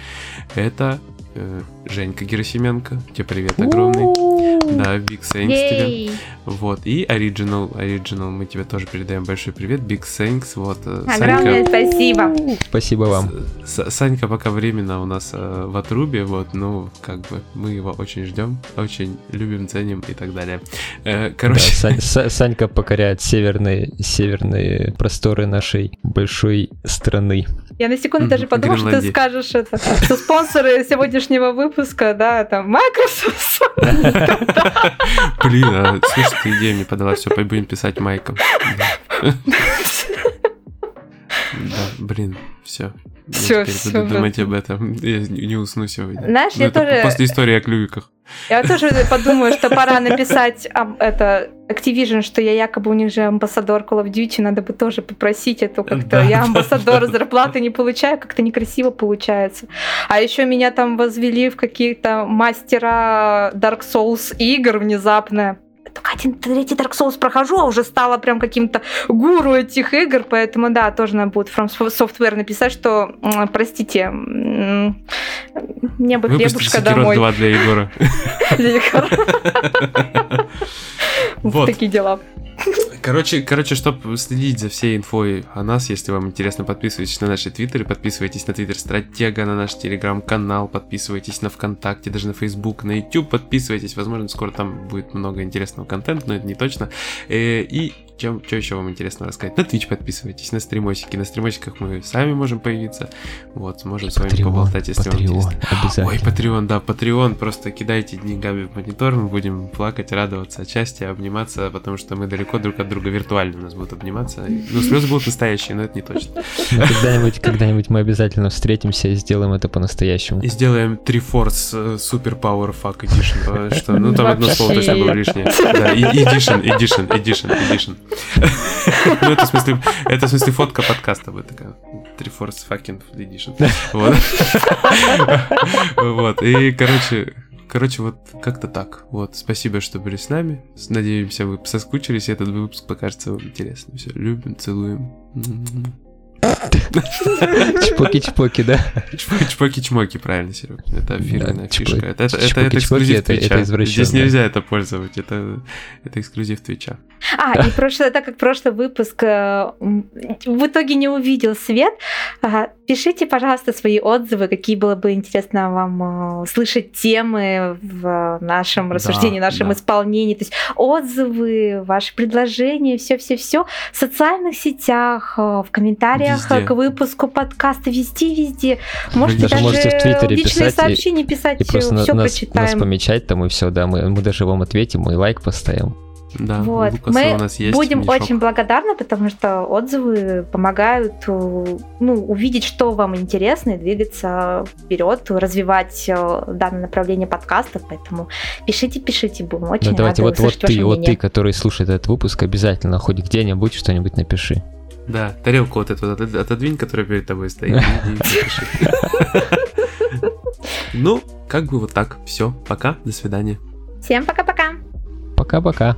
Это э, Женька Герасименко, тебе привет огромный. Да, Big Thanks тебе. Вот, и Original, Original, мы тебе тоже передаем большой привет. Big Thanks, вот. Э, Огромное Санька... спасибо. Спасибо вам. С Санька пока временно у нас э, в отрубе, вот, ну, как бы мы его очень ждем, очень любим, ценим и так далее. Э, короче... Да, Сань, Санька покоряет северные, северные просторы нашей большой страны. Я на секунду даже подумала, что ты скажешь это, что спонсоры сегодняшнего выпуска, да, там Microsoft. [laughs] Блин, а слушай, ты идею мне подала, все, будем писать Майком. Да, блин, все. Все, я все. Буду думать об этом. Я не усну сегодня. Знаешь, ну, я тоже... После истории о клювиках. Я тоже подумаю, что пора написать это Activision, что я якобы у них же амбассадор Call of Duty, надо бы тоже попросить это как-то. Да, я амбассадор, да, зарплаты не получаю, как-то некрасиво получается. А еще меня там возвели в какие-то мастера Dark Souls игр внезапно только один третий Dark Souls прохожу, а уже стала прям каким-то гуру этих игр, поэтому да, тоже надо будет From Software написать, что, простите, мне бы хлебушка домой. 2 для Егора. [laughs] [laughs] Вот такие дела. Короче, короче, чтобы следить за всей инфой о нас, если вам интересно, подписывайтесь на наши твиттеры, подписывайтесь на твиттер Стратега, на наш телеграм-канал, подписывайтесь на ВКонтакте, даже на Facebook, на YouTube подписывайтесь. Возможно, скоро там будет много интересного контента, но это не точно. Э, и чем, что еще вам интересно рассказать? На Twitch подписывайтесь, на стримосики. На стримосиках мы сами можем появиться. Вот, сможем с вами Patreon, поболтать, если Patreon, вам интересно. Ой, Patreon, да, Patreon. Просто кидайте деньгами в монитор, мы будем плакать, радоваться отчасти, обниматься, потому что мы далеко друг от друга виртуально у нас будут обниматься. Ну, слезы будут настоящие, но это не точно. Когда-нибудь, когда-нибудь мы обязательно встретимся и сделаем это по-настоящему. И сделаем Три Force Super Power Fuck Edition. Что? Ну, там одно слово точно было лишнее. Да, Edition, Edition, Edition, Edition. Ну, это в смысле, это в смысле фотка подкаста будет такая. Triforce fucking edition. Вот. Вот. И, короче, Короче, вот как-то так. Вот, спасибо, что были с нами. Надеемся, вы соскучились, этот выпуск покажется вам интересным. Все, любим, целуем. Чпоки-чпоки, да? Чпоки-чмоки, правильно, Серег. Это фирменная фишка. Это, эксклюзив Твича. Здесь нельзя это пользовать. Это, это эксклюзив Твича. А, и прошлое, так как прошлый выпуск э, в итоге не увидел свет, пишите, пожалуйста, свои отзывы, какие было бы интересно вам э, слышать темы в нашем рассуждении, в нашем исполнении. То есть отзывы, ваши предложения, все-все-все в социальных сетях, э, в комментариях везде. к выпуску подкаста, везде-везде. Можете даже, даже можете в Твиттере личные писать сообщения и, писать, и просто все нас, прочитаем. нас помечать там и все, да, мы, мы даже вам ответим и лайк поставим. Да, вот. мы у нас есть будем мешок. очень благодарны, потому что отзывы помогают ну, увидеть, что вам интересно, и двигаться вперед, развивать э, данное направление подкастов. Поэтому пишите, пишите, будем очень да, давайте, вот, вот ты, вот ты, который слушает этот выпуск, обязательно хоть где-нибудь что-нибудь напиши. Да, тарелку вот эту отодвинь, которая перед тобой стоит. [laughs] Ну, как бы вот так. Все, пока, до свидания. Всем пока-пока. Пока-пока.